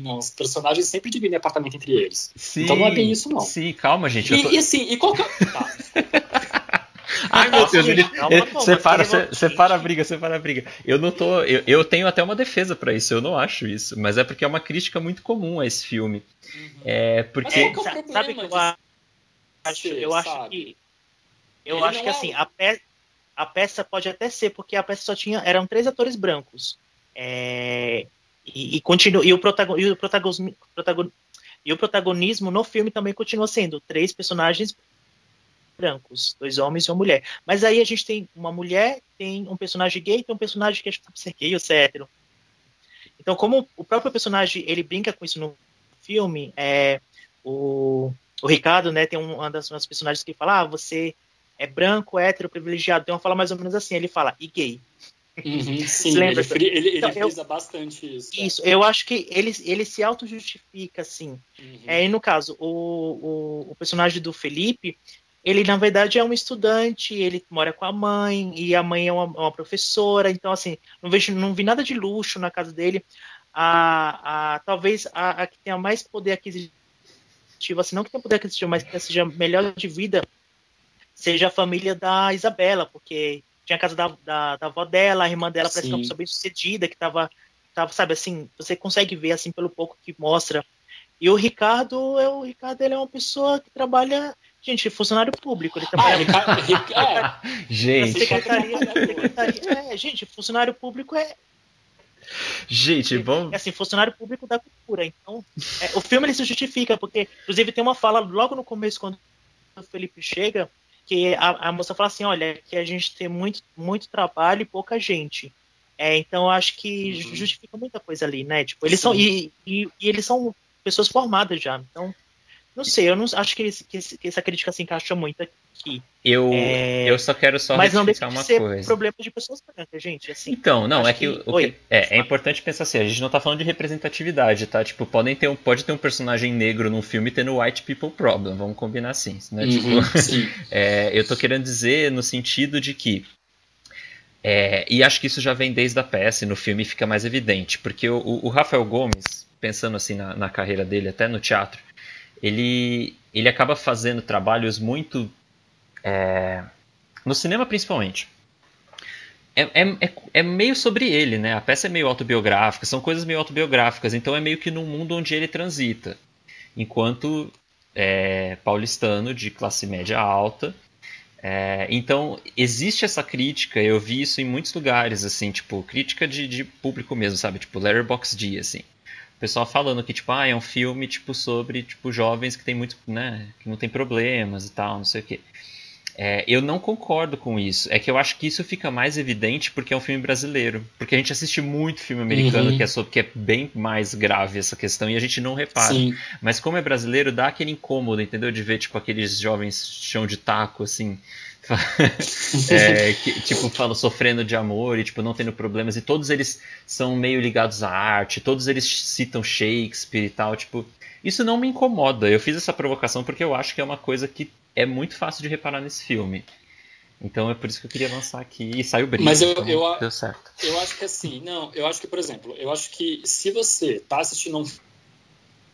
não. Os personagens sempre dividem apartamento entre eles. Sim, Então não é bem isso, não. Sim, calma, gente. eu tô- E, e assim, e qual que é... [LAUGHS] Tá, Ai, meu Deus, ele, calma, ele- separa, se- separa a briga, separa a briga. Eu não tô. Eu, eu tenho até uma defesa pra isso, eu não acho isso. Mas é porque é uma crítica muito comum a esse filme. É Mas porque. que é sabe que eu acho? Eu acho sabe. que eu Ele acho que é assim a, pe- a peça pode até ser porque a peça só tinha eram três atores brancos É, e, e continua e o, e, o protagonismo, protagon- e o protagonismo no filme também continua sendo três personagens brancos, dois homens e uma mulher. Mas aí a gente tem uma mulher, tem um personagem gay, tem um personagem que é gay ou se. Então, como o próprio personagem ele brinca com isso no filme, é o, o Ricardo, né, tem um- uma das personagens que fala, ah, você é branco, hétero, privilegiado. Tem uma fala mais ou menos assim, ele fala, e gay. Uhum, [LAUGHS] sim, Lembra? ele, ele, ele Então, eu- frisa bastante isso. tá? Isso, eu acho que ele, ele se auto-justifica, assim. Uhum. É, e no caso, o, o, o personagem do Felipe, ele na verdade é um estudante, ele mora com a mãe e a mãe é uma, uma professora, então assim não vejo, não vi nada de luxo na casa dele. A, a talvez a, a que tenha mais poder aquisitivo, assim não que tenha poder aquisitivo, mas que seja melhor de vida, seja a família da Isabela, porque tinha a casa da, da, da avó dela, a irmã dela parece que é uma pessoa bem sucedida, que tava, tava, sabe assim, você consegue ver assim pelo pouco que mostra. E o Ricardo, é, o Ricardo ele é uma pessoa que trabalha Gente, funcionário público, ele trabalha. Ah, [LAUGHS] é. gente. Secretaria, secretaria, é, gente, funcionário público é. Gente, bom. É assim, funcionário público da cultura. Então, é, o filme ele se justifica, porque, inclusive, tem uma fala logo no começo, quando o Felipe chega, que a, a moça fala assim: olha, que a gente tem muito, muito trabalho e pouca gente. É, então, acho que uhum. justifica muita coisa ali, né? Tipo, eles Sim. são. E, e, e eles são pessoas formadas já. Então, não sei, eu não acho que, esse, que, que essa crítica se encaixa muito aqui. Eu, é... eu só quero só Mas não deixa uma de ser coisa. problema de pessoas brancas, gente. Assim, então, não, é que, que o, que é, é, importante pensar assim, a gente não tá falando de representatividade, tá? Tipo, podem ter um, pode ter um personagem negro num filme tendo white people problem, vamos combinar assim, né? Uhum, tipo, [LAUGHS] [LAUGHS] é, eu tô querendo dizer no sentido de que é, e acho que isso já vem desde a peça e no filme fica mais evidente, porque o, o Rafael Gomes, pensando assim na, na carreira dele, até no teatro, ele, ele acaba fazendo trabalhos muito. É, no cinema, principalmente. É, é, é, é, meio sobre ele, né? A peça é meio autobiográfica, são coisas meio autobiográficas, então é meio que num mundo onde ele transita. Enquanto é, paulistano de classe média alta. É, então existe essa crítica, eu vi isso em muitos lugares, assim, tipo, crítica de, de público mesmo, sabe? Tipo, Letterboxd, assim pessoal falando que, tipo, ah, é um filme, tipo, sobre, tipo, jovens que tem muito, né, que não tem problemas e tal, não sei o quê. É, eu não concordo com isso. É que eu acho que isso fica mais evidente porque é um filme brasileiro. Porque a gente assiste muito filme americano uhum. que, é sobre, que é bem mais grave essa questão e a gente não repara. Sim. Mas como é brasileiro, dá aquele incômodo, entendeu? De ver, tipo, aqueles jovens chão de taco, assim, [LAUGHS] é, que, tipo, falam sofrendo de amor e, tipo, não tendo problemas. E todos eles são meio ligados à arte, todos eles citam Shakespeare e tal, tipo... Isso não me incomoda. Eu fiz essa provocação porque eu acho que é uma coisa que é muito fácil de reparar nesse filme. Então é por isso que eu queria lançar aqui e saiu brilho. Mas eu, então eu, deu certo. Eu acho que assim, não, eu acho que, por exemplo, eu acho que se você está assistindo um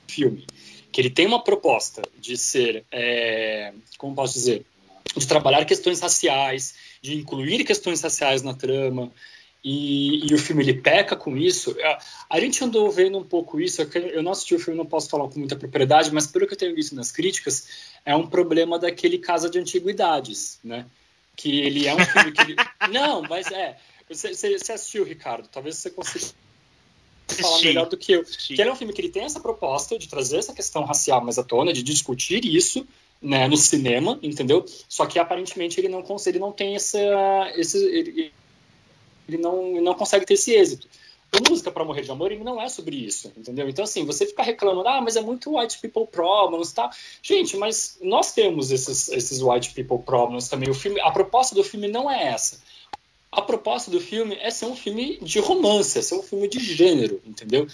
filme que ele tem uma proposta de ser, é, como posso dizer, de trabalhar questões raciais, de incluir questões raciais na trama, e, e, o filme ele peca com isso. A, a, gente andou vendo um pouco isso. Eu não assisti o filme, não posso falar com muita propriedade, mas pelo que eu tenho visto nas críticas, é um problema daquele Casa de Antiguidades, né? Que ele é um filme que. Ele... [LAUGHS] não, mas é. Você, você, assistiu, Ricardo? Talvez você consiga falar melhor do que eu. Que ele é um filme que ele tem essa proposta de trazer essa questão racial mais à tona, de discutir isso, né, no cinema, entendeu? Só que aparentemente ele não consegue, ele não tem essa, esse, ele, ele não, ele não consegue ter esse êxito. O Música para Morrer de Amor, ele não é sobre isso, entendeu? Então, assim, você fica reclamando, ah, mas é muito white people problems, tá? Gente, mas nós temos esses, esses white people problems também. O filme, a proposta do filme não é essa. A proposta do filme é ser um filme de romance, é ser um filme de gênero, entendeu?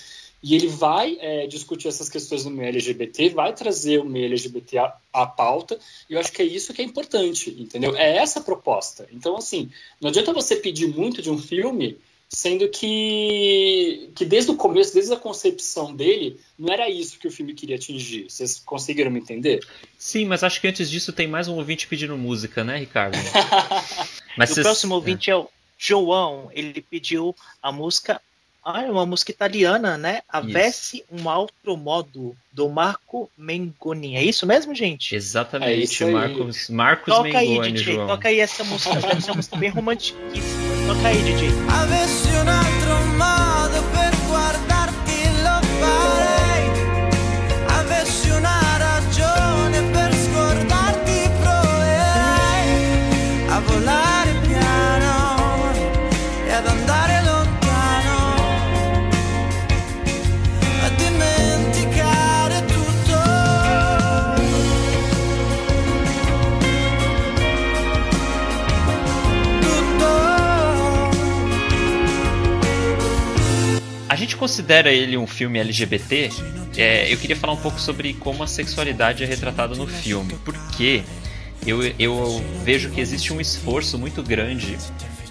E ele vai é, discutir essas questões no meio LGBT, vai trazer o meio LGBT à, à, pauta, e eu acho que é isso que é importante, entendeu? É essa a proposta. Então, assim, não adianta você pedir muito de um filme, sendo que, que desde o começo, desde a concepção dele, não era isso que o filme queria atingir. Vocês conseguiram me entender? Sim, mas acho que antes disso tem mais um ouvinte pedindo música, né, Ricardo? [LAUGHS] mas o próximo ouvinte é. é o João, ele pediu a música ah, é uma música italiana, né? Avesse um outro modo do Marco Mengoni. É isso mesmo, gente? Exatamente, é isso Marcos, Marcos toca Mengoni, aí, DJ, João. Toca aí essa música, deve ser uma música bem romantiquíssima. Toca aí, DJ. Avesse um outro modo considera ele um filme LGBT. É, eu queria falar um pouco sobre como a sexualidade é retratada no filme. Porque eu, eu vejo que existe um esforço muito grande,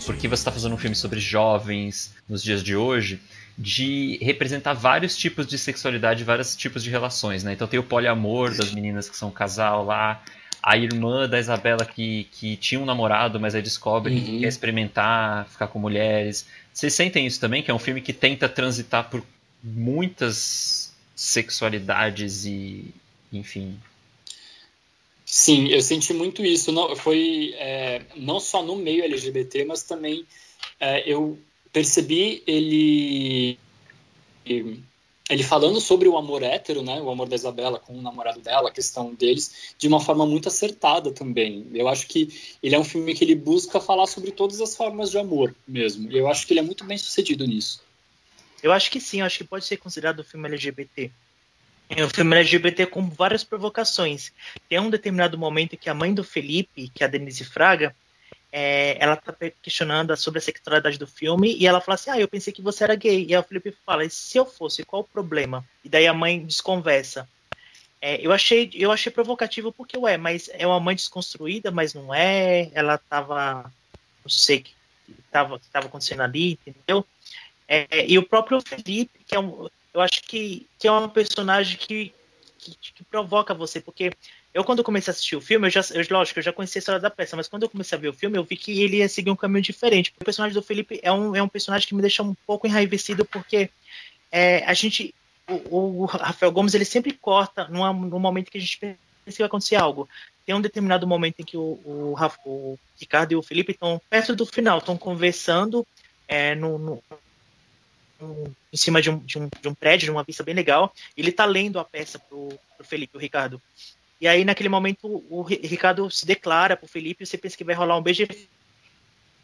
porque você está fazendo um filme sobre jovens nos dias de hoje, de representar vários tipos de sexualidade, vários tipos de relações, né? Então tem o poliamor das meninas que são um casal lá, a irmã da Isabela que, que tinha um namorado, mas aí descobre Uhum. que quer experimentar, ficar com mulheres. Vocês sentem isso também? Que é um filme que tenta transitar por muitas sexualidades e, enfim. Sim, eu senti muito isso. Não, foi é, não só no meio LGBT, mas também é, eu percebi ele ele falando sobre o amor hétero, né, o amor da Isabela com o namorado dela, a questão deles, de uma forma muito acertada também. Eu acho que ele é um filme que ele busca falar sobre todas as formas de amor mesmo. E eu acho que ele é muito bem sucedido nisso. Eu acho que sim, eu acho que pode ser considerado um filme LGBT. É um filme LGBT com várias provocações. Tem um determinado momento que a mãe do Felipe, que é a Denise Fraga, é, ela tá questionando sobre a sexualidade do filme e ela fala assim: Ah, eu pensei que você era gay. E aí o Felipe fala: E se eu fosse, qual o problema? E daí a mãe desconversa. É, eu, achei, eu achei provocativo porque, ué, mas é uma mãe desconstruída, mas não é. Ela tava. Não sei o que tava, que tava acontecendo ali, entendeu? É, e o próprio Felipe, que é um. Eu acho que, que é um personagem que, que, que provoca você, porque eu, quando comecei a assistir o filme, eu já, eu, lógico, eu já conhecia a história da peça, mas quando eu comecei a ver o filme, eu vi que ele ia seguir um caminho diferente. O personagem do Felipe é um, é um personagem que me deixa um pouco enraivecido, porque é, a gente. O, o, Rafael Gomes, ele sempre corta numa, num momento que a gente pensa que vai acontecer algo. Tem um determinado momento em que o, o, o Ricardo e o Felipe estão perto do final, estão conversando é, no, no, em cima de um, de, um, de um prédio, de uma vista bem legal. Ele está lendo a peça pro, pro Felipe, o Ricardo. E aí, naquele momento, o Ricardo se declara pro Felipe, você pensa que vai rolar um beijo e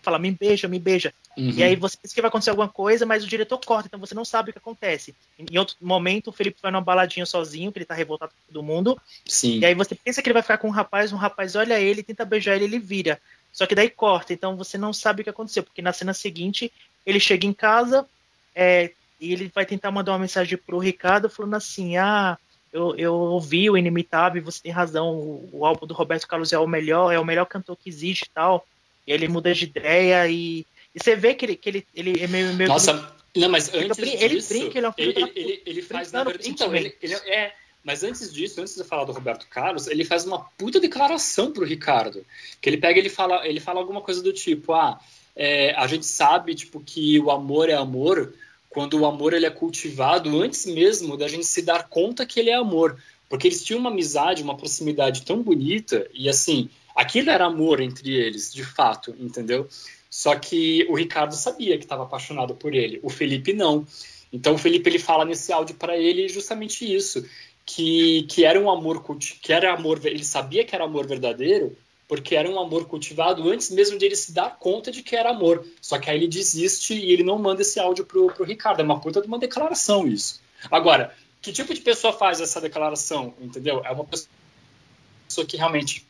fala, me beija, me beija. Uhum. E aí você pensa que vai acontecer alguma coisa, mas o diretor corta, então você não sabe o que acontece. Em outro momento, o Felipe vai numa baladinha sozinho, que ele tá revoltado com todo mundo. Sim. E aí você pensa que ele vai ficar com um rapaz, um rapaz olha ele, tenta beijar ele, ele vira. Só que daí corta, então você não sabe o que aconteceu, porque na cena seguinte, ele chega em casa é, e ele vai tentar mandar uma mensagem pro Ricardo falando assim, ah, eu, eu ouvi o Inimitável, você tem razão, o, o, álbum do Roberto Carlos é o melhor, é o melhor cantor que existe e tal. E ele muda de ideia e, e você vê que ele, que ele, ele é meio, meio Nossa, não, mas antes ele disso, brinca, ele é um ele, ele, ele, ele faz na verdade, então, ele, ele, é, mas antes disso, antes de falar do Roberto Carlos, ele faz uma puta declaração pro Ricardo, que ele pega, ele fala, ele fala alguma coisa do tipo, ah, é, a gente sabe, tipo, que o amor é amor, quando o amor ele é cultivado antes mesmo da gente se dar conta que ele é amor. Porque eles tinham uma amizade, uma proximidade tão bonita, e assim, aquilo era amor entre eles, de fato, entendeu? Só que o Ricardo sabia que estava apaixonado por ele, o Felipe não. Então o Felipe ele fala nesse áudio para ele justamente isso, que, que era um amor que era amor, ele sabia que era amor verdadeiro, porque era um amor cultivado antes mesmo de ele se dar conta de que era amor. Só que aí ele desiste e ele não manda esse áudio pro, pro Ricardo. É uma puta de uma declaração isso. Agora, que tipo de pessoa faz essa declaração, entendeu? É uma pessoa que realmente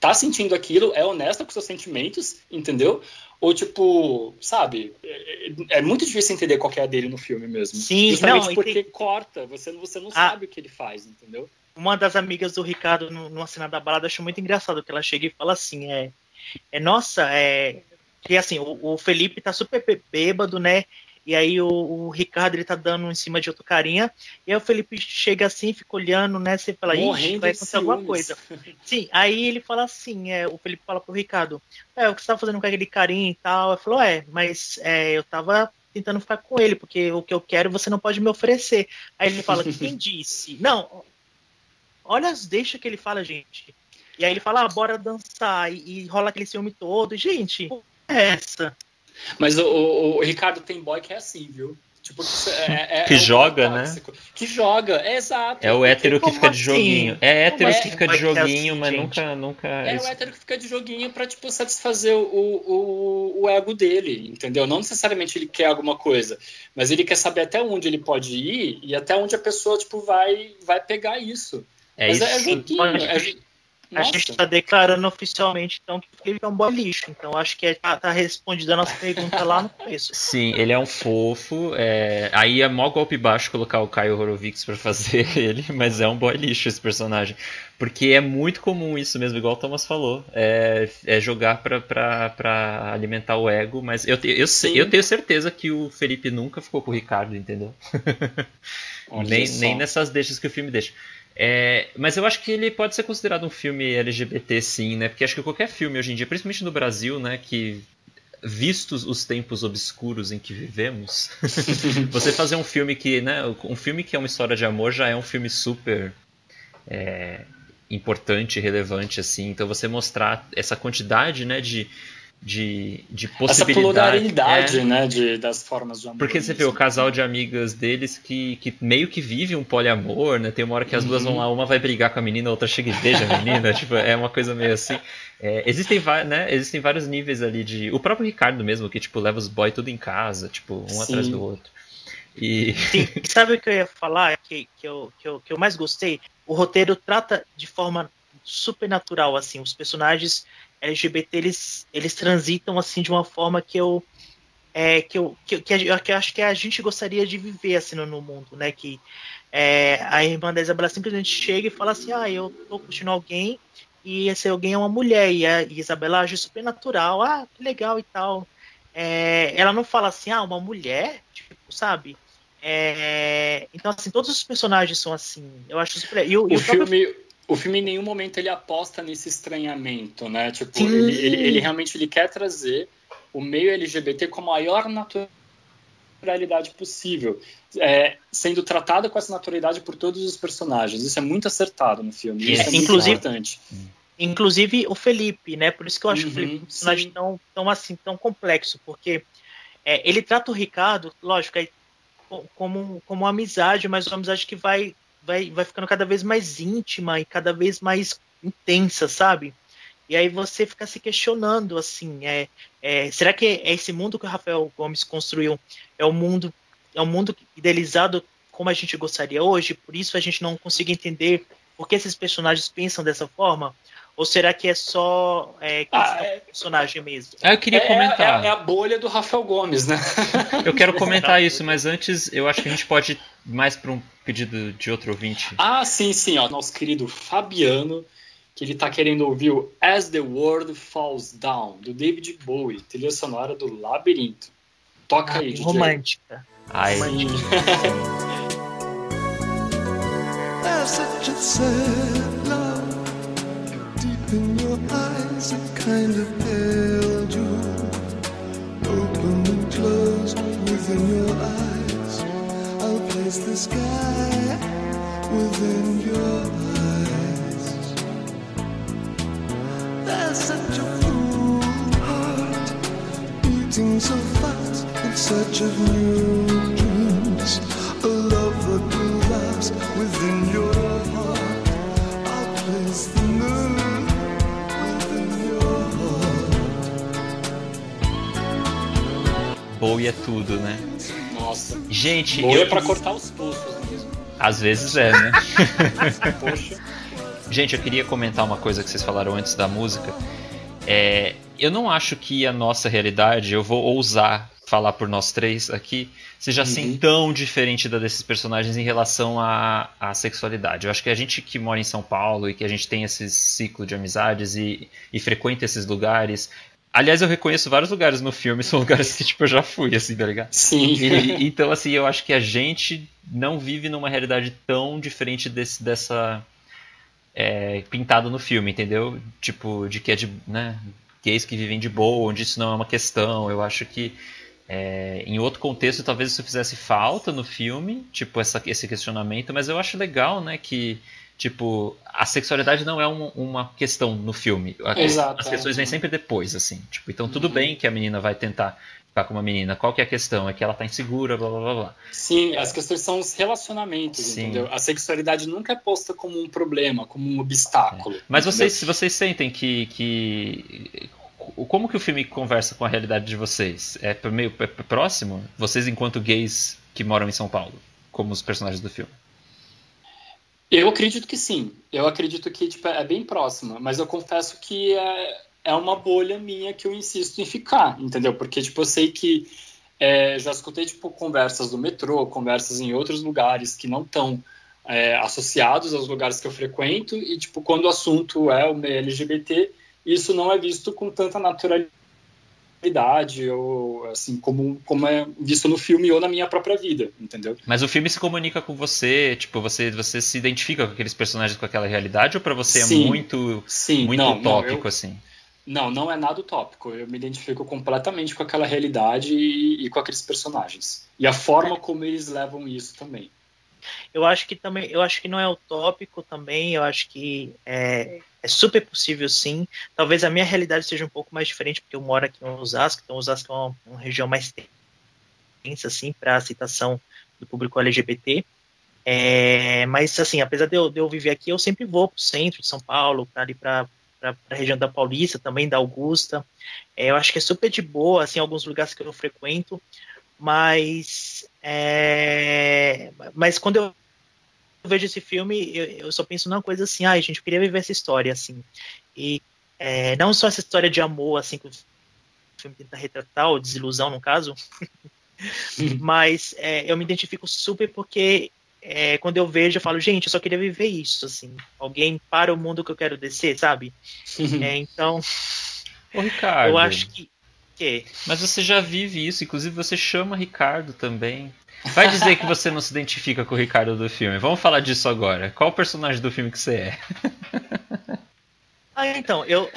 tá sentindo aquilo, é honesta com seus sentimentos, entendeu? Ou tipo, sabe, é, é muito difícil entender qual é a dele no filme mesmo. Sim, Justamente não, porque tem... corta, você, você não Ah. sabe o que ele faz, entendeu? Uma das amigas do Ricardo no- numa cena da balada achou muito engraçado que ela chega e fala assim é, é nossa é que assim o, o Felipe tá super bê- bêbado né? E aí o, o Ricardo ele tá dando em cima de outro carinha. E aí o Felipe chega assim fica olhando né? Você fala Morrendo vai acontecer alguma coisa. Sim aí ele fala assim é o Felipe fala pro Ricardo é o que você tá fazendo com aquele carinha e tal? Ele falou é mas é, eu tava tentando ficar com ele porque o que eu quero você não pode me oferecer. Aí ele fala quem disse? Não olha as deixas que ele fala, gente. E aí ele fala, ah, bora dançar, e, e rola aquele ciúme todo. E, gente, é essa? Mas o, o- o Ricardo tem boy que é assim, viu? Tipo, que, é, é- Que é um joga, né? Que joga, é exato. É o hétero que como fica de assim? joguinho. É hétero que é? fica de Vai ser joguinho, assim, mas gente. nunca, nunca. É o hétero que fica de joguinho pra, tipo, satisfazer o, o, o ego dele, entendeu? Não necessariamente ele quer alguma coisa, mas ele quer saber até onde ele pode ir e até onde a pessoa, tipo, vai, vai pegar isso. É mas isso. é, é joguinho, é, jo- A gente está declarando oficialmente, então, que o Felipe é um boy lixo. Então, acho que é, tá, tá respondida a nossa pergunta lá no começo. [LAUGHS] Sim, ele é um fofo. É... Aí é mó golpe baixo colocar o Caio Horowitz pra fazer [LAUGHS] ele, mas é um boy lixo esse personagem. Porque é muito comum isso mesmo, igual o Thomas falou. É, é jogar pra, pra, pra alimentar o ego, mas eu, eu, sei, eu tenho certeza que o Felipe nunca ficou com o Ricardo, entendeu? [LAUGHS] nem, nem nessas deixas que o filme deixa. É, mas eu acho que ele pode ser considerado um filme LGBT, sim, né? Porque acho que qualquer filme hoje em dia, principalmente no Brasil, né, que vistos os tempos obscuros em que vivemos, [LAUGHS] você fazer um filme que, né, um filme que é uma história de amor já é um filme super é, importante, relevante, assim. Então você mostrar essa quantidade, né, de de, de possibilidade. Essa pluralidade, é, né, de, das formas de amor. Porque você vê o casal de amigas deles que, que meio que vive um poliamor, né? Tem uma hora que as duas vão lá, uma vai brigar com a menina, a outra chega e beija a menina, [LAUGHS] tipo, é uma coisa meio assim. É, existem, né, existem vários níveis ali de... O próprio Ricardo mesmo, que, tipo, leva os boys tudo em casa, tipo, um Sim. atrás do outro. E... [LAUGHS] Sim, sabe o que eu ia falar, que, que, eu, que, eu, que eu mais gostei? O roteiro trata de forma super natural, assim, os personagens LGBT eles, eles transitam assim de uma forma que eu é, que, eu, que, que, eu, que eu acho que a gente gostaria de viver assim no, no mundo, né? Que é, a irmã da Isabela simplesmente chega e fala assim, ah, eu tô curtindo alguém e esse alguém é uma mulher e a Isabela age super natural, ah, que legal e tal. É, ela não fala assim, ah, uma mulher, tipo, sabe? É, então, assim, todos os personagens são assim. Eu acho super. E, o, e o filme, próprio o filme em nenhum momento ele aposta nesse estranhamento, né? Tipo, ele, ele, ele, realmente ele quer trazer o meio LGBT com a maior naturalidade possível, é, sendo tratado com essa naturalidade por todos os personagens. Isso é muito acertado no filme. Isso é, é inclusive, importante. Inclusive o Felipe, né? Por isso que eu acho uhum, o Felipe um personagem tão, tão assim, tão complexo, porque é, ele trata o Ricardo, lógico, é, como, como uma amizade, mas uma amizade que vai vai, vai ficando cada vez mais íntima e cada vez mais intensa, sabe? E aí você fica se questionando, assim, é, é, será que é esse mundo que o Rafael Gomes construiu é o mundo é um mundo idealizado como a gente gostaria hoje? Por isso a gente não consegue entender por que esses personagens pensam dessa forma? Ou será que é só é, ah, é... personagem mesmo? Ah, eu queria é, comentar. É, é, a bolha do Rafael Gomes, né? [LAUGHS] eu quero comentar [LAUGHS] isso, mas antes eu acho que a gente pode ir mais para um pedido de outro ouvinte. Ah, sim, sim. Ó, nosso querido Fabiano, que ele está querendo ouvir o As the World Falls Down, do David Bowie, trilha sonora do Labirinto. Toca ah, aí, DJ. Romântica. Ai. Romântica. [LAUGHS] a kind of pale jewel, open and closed within your eyes. I'll place the sky within your eyes. There's such a full heart beating so fast in search of new Bowie é tudo, né? Nossa. Gente, Bowie eu... é pra cortar os pulsos mesmo. Às vezes é, né? [LAUGHS] Poxa. Gente, eu queria comentar uma coisa que vocês falaram antes da música. É, eu não acho que a nossa realidade, eu vou ousar falar por nós três aqui, seja assim uhum. tão diferente da desses personagens em relação à, à sexualidade. Eu acho que a gente que mora em São Paulo e que a gente tem esse ciclo de amizades e, e frequenta esses lugares, Aliás, eu reconheço vários lugares no filme, são lugares que tipo, eu já fui, assim, tá ligado? Sim. E, então, assim, eu acho que a gente não vive numa realidade tão diferente desse, dessa. É, pintado no filme, entendeu? Tipo, de que é de. Né, gays que vivem de boa, onde isso não é uma questão. Eu acho que. É, em outro contexto, talvez isso fizesse falta no filme, tipo, essa, esse questionamento, mas eu acho legal, né, que Tipo, a sexualidade não é um, uma questão no filme. Exato, As questões é. vêm sempre depois, assim. Tipo, então tudo uhum. bem que a menina vai tentar ficar com uma menina. Qual que é a questão? É que ela tá insegura, blá blá blá blá. Sim, as questões são os relacionamentos, Sim. entendeu? A sexualidade nunca é posta como um problema, como um obstáculo. É. Mas vocês, vocês sentem que, que. Como que o filme conversa com a realidade de vocês? É meio é próximo? Vocês, enquanto gays que moram em São Paulo, como os personagens do filme? Eu acredito que sim. Eu acredito que tipo, é bem próxima, mas eu confesso que é, é uma bolha minha que eu insisto em ficar, entendeu? Porque tipo, eu sei que é, já escutei tipo, conversas do metrô, conversas em outros lugares que não estão é, associados aos lugares que eu frequento, e tipo, quando o assunto é o LGBT, isso não é visto com tanta naturalidade ou assim como, como é visto no filme ou na minha própria vida, entendeu? Mas o filme se comunica com você, tipo, você você se identifica com aqueles personagens com aquela realidade ou para você sim, é muito sim, muito não, utópico não, eu, assim? Não, não é nada utópico. Eu me identifico completamente com aquela realidade e, e com aqueles personagens. E a forma como eles levam isso também. Eu acho que também, eu acho que não é utópico também, eu acho que é, é, super possível sim. Talvez a minha realidade seja um pouco mais diferente, porque eu moro aqui em Osasco, então Osasco é uma, uma região mais tensa, assim, para aceitação do público LGBT. É, mas, assim, apesar de eu, de eu, viver aqui, eu sempre vou para o centro de São Paulo, para ali para a região da Paulista, também da Augusta. É, eu acho que é super de boa, assim, alguns lugares que eu frequento, mas, é, mas quando eu vejo esse filme, eu, eu, só penso numa coisa assim, ai, ah, gente, eu queria viver essa história, assim. E é, não só essa história de amor, assim, que o filme tenta retratar, ou desilusão, no caso, [LAUGHS] mas é, eu me identifico super porque é, quando eu vejo, eu falo, gente, eu só queria viver isso, assim. Alguém para o mundo que eu quero descer, sabe? É, então. Ô, Ricardo. Eu acho que. Que. Mas você já vive isso, inclusive você chama Ricardo também. Vai dizer que você não se identifica com o Ricardo do filme. Vamos falar disso agora. Qual personagem do filme que você é? [LAUGHS] Ah, então, eu.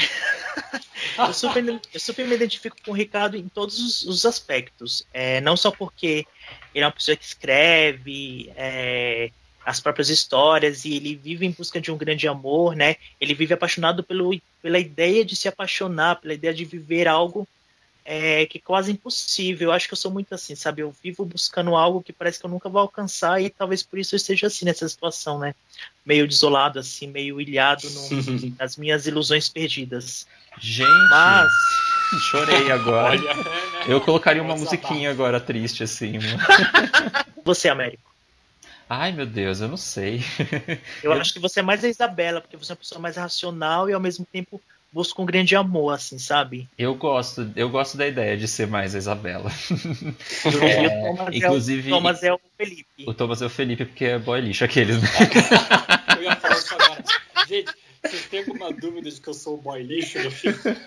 [LAUGHS] eu, super, eu super me identifico com o Ricardo em todos os, os aspectos. É, não só porque ele é uma pessoa que escreve é, as próprias histórias e ele vive em busca de um grande amor, né? Ele vive apaixonado pelo, pela ideia de se apaixonar, pela ideia de viver algo é, que é quase impossível. Eu acho que eu sou muito assim, sabe? Eu vivo buscando algo que parece que eu nunca vou alcançar e talvez por isso eu esteja assim nessa situação, né? Meio desolado, assim, meio ilhado no, [LAUGHS] nas minhas ilusões perdidas. Gente, Mas... chorei agora. [LAUGHS] Olha, eu colocaria uma musiquinha agora triste, assim. [LAUGHS] Você, Américo. Ai, meu Deus, eu não sei. eu, eu acho que você é mais a Isabela, porque você é uma pessoa mais racional e ao mesmo tempo busca um grande amor, assim, sabe? Eu gosto, eu gosto da ideia de ser mais a Isabela. [LAUGHS] É, o inclusive, é o Thomas é o Felipe. O Thomas é o Felipe porque é boy lixo aqueles, né? [LAUGHS] eu ia falar isso agora. Gente, vocês têm alguma dúvida de que eu sou o boy lixo?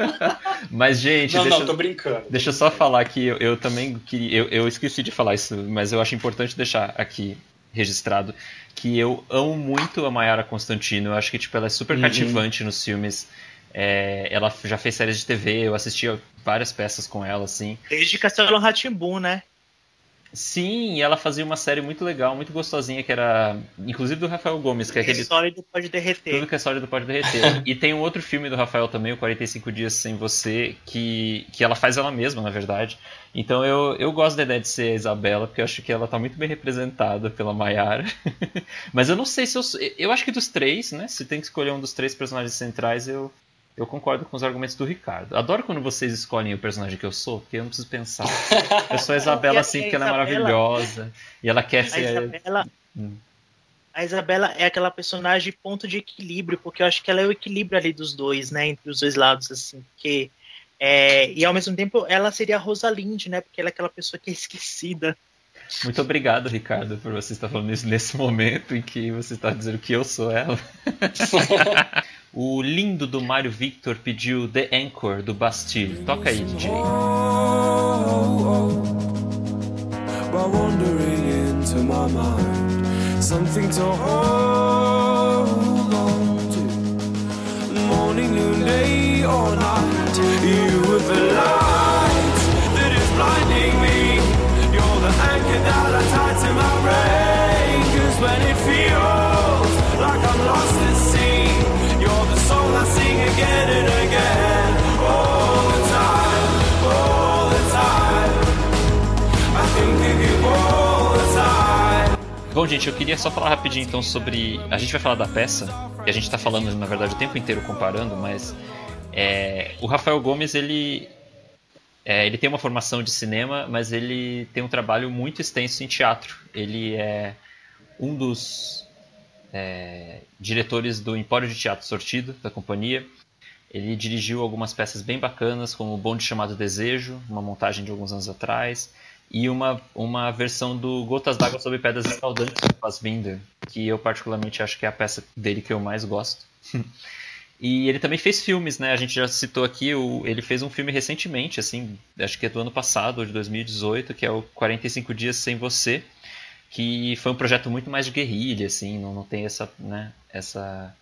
[LAUGHS] Mas, gente. Não, deixa, não, tô brincando. Deixa eu só falar que eu, eu também queria. Eu, eu esqueci de falar isso, mas eu acho importante deixar aqui registrado que eu amo muito a Mayara Constantino. Eu acho que tipo, ela é super uhum. cativante nos filmes. É, ela já fez séries de TV, eu assistia várias peças com ela, assim. Desde Castelo Ratimbun, né? Sim, e ela fazia uma série muito legal, muito gostosinha, que era. Inclusive do Rafael Gomes, que é aquele. Sólido pode derreter. Tudo que é sólido pode derreter. [LAUGHS] e tem um outro filme do Rafael também, o 45 Dias Sem Você, que, que ela faz ela mesma, na verdade. Então eu, eu gosto da ideia de ser a Isabela, porque eu acho que ela tá muito bem representada pela Mayara. [LAUGHS] Mas eu não sei se eu. Eu acho que dos três, né? Se tem que escolher um dos três personagens centrais, eu, eu concordo com os argumentos do Ricardo. Adoro quando vocês escolhem o personagem que eu sou, porque eu não preciso pensar. Eu sou a [LAUGHS] Isabela assim porque ela é maravilhosa. E ela quer ser. A Isabela, hum. a Isabela é aquela personagem ponto de equilíbrio, porque eu acho que ela é o equilíbrio ali dos dois, né? Entre os dois lados, assim. Porque, é, e ao mesmo tempo ela seria a Rosalind, né? Porque ela é aquela pessoa que é esquecida. Muito obrigado, Ricardo, por você estar falando isso nesse momento em que você está dizendo que eu sou ela. [LAUGHS] O lindo do Mário Victor pediu The Anchor do Bastille. Toca aí, DJ. Into my mind, something to hold on to. Morning, noonday, or night, you with the light that is blinding me. You're the anchor that I tie to my brain. Cause when it feels Bom, gente, eu queria só falar rapidinho então sobre. A gente vai falar da peça, que a gente está falando, na verdade, o tempo inteiro comparando, mas é... o Rafael Gomes, ele. É, ele tem uma formação de cinema, mas ele tem um trabalho muito extenso em teatro. Ele é um dos é, diretores do Empório de Teatro Sortido, da companhia. Ele dirigiu algumas peças bem bacanas, como O Bonde Chamado Desejo, uma montagem de alguns anos atrás, e uma, uma versão do Gotas d'Água sobre Pedras Escaldantes, do Fassbinder, que eu particularmente acho que é a peça dele que eu mais gosto. [LAUGHS] e ele também fez filmes, né? A gente já citou aqui, o, ele fez um filme recentemente, assim, acho que é do ano passado, de 2018, que é o 45 Dias Sem Você, que foi um projeto muito mais de guerrilha, assim, não, não tem essa, né, essa...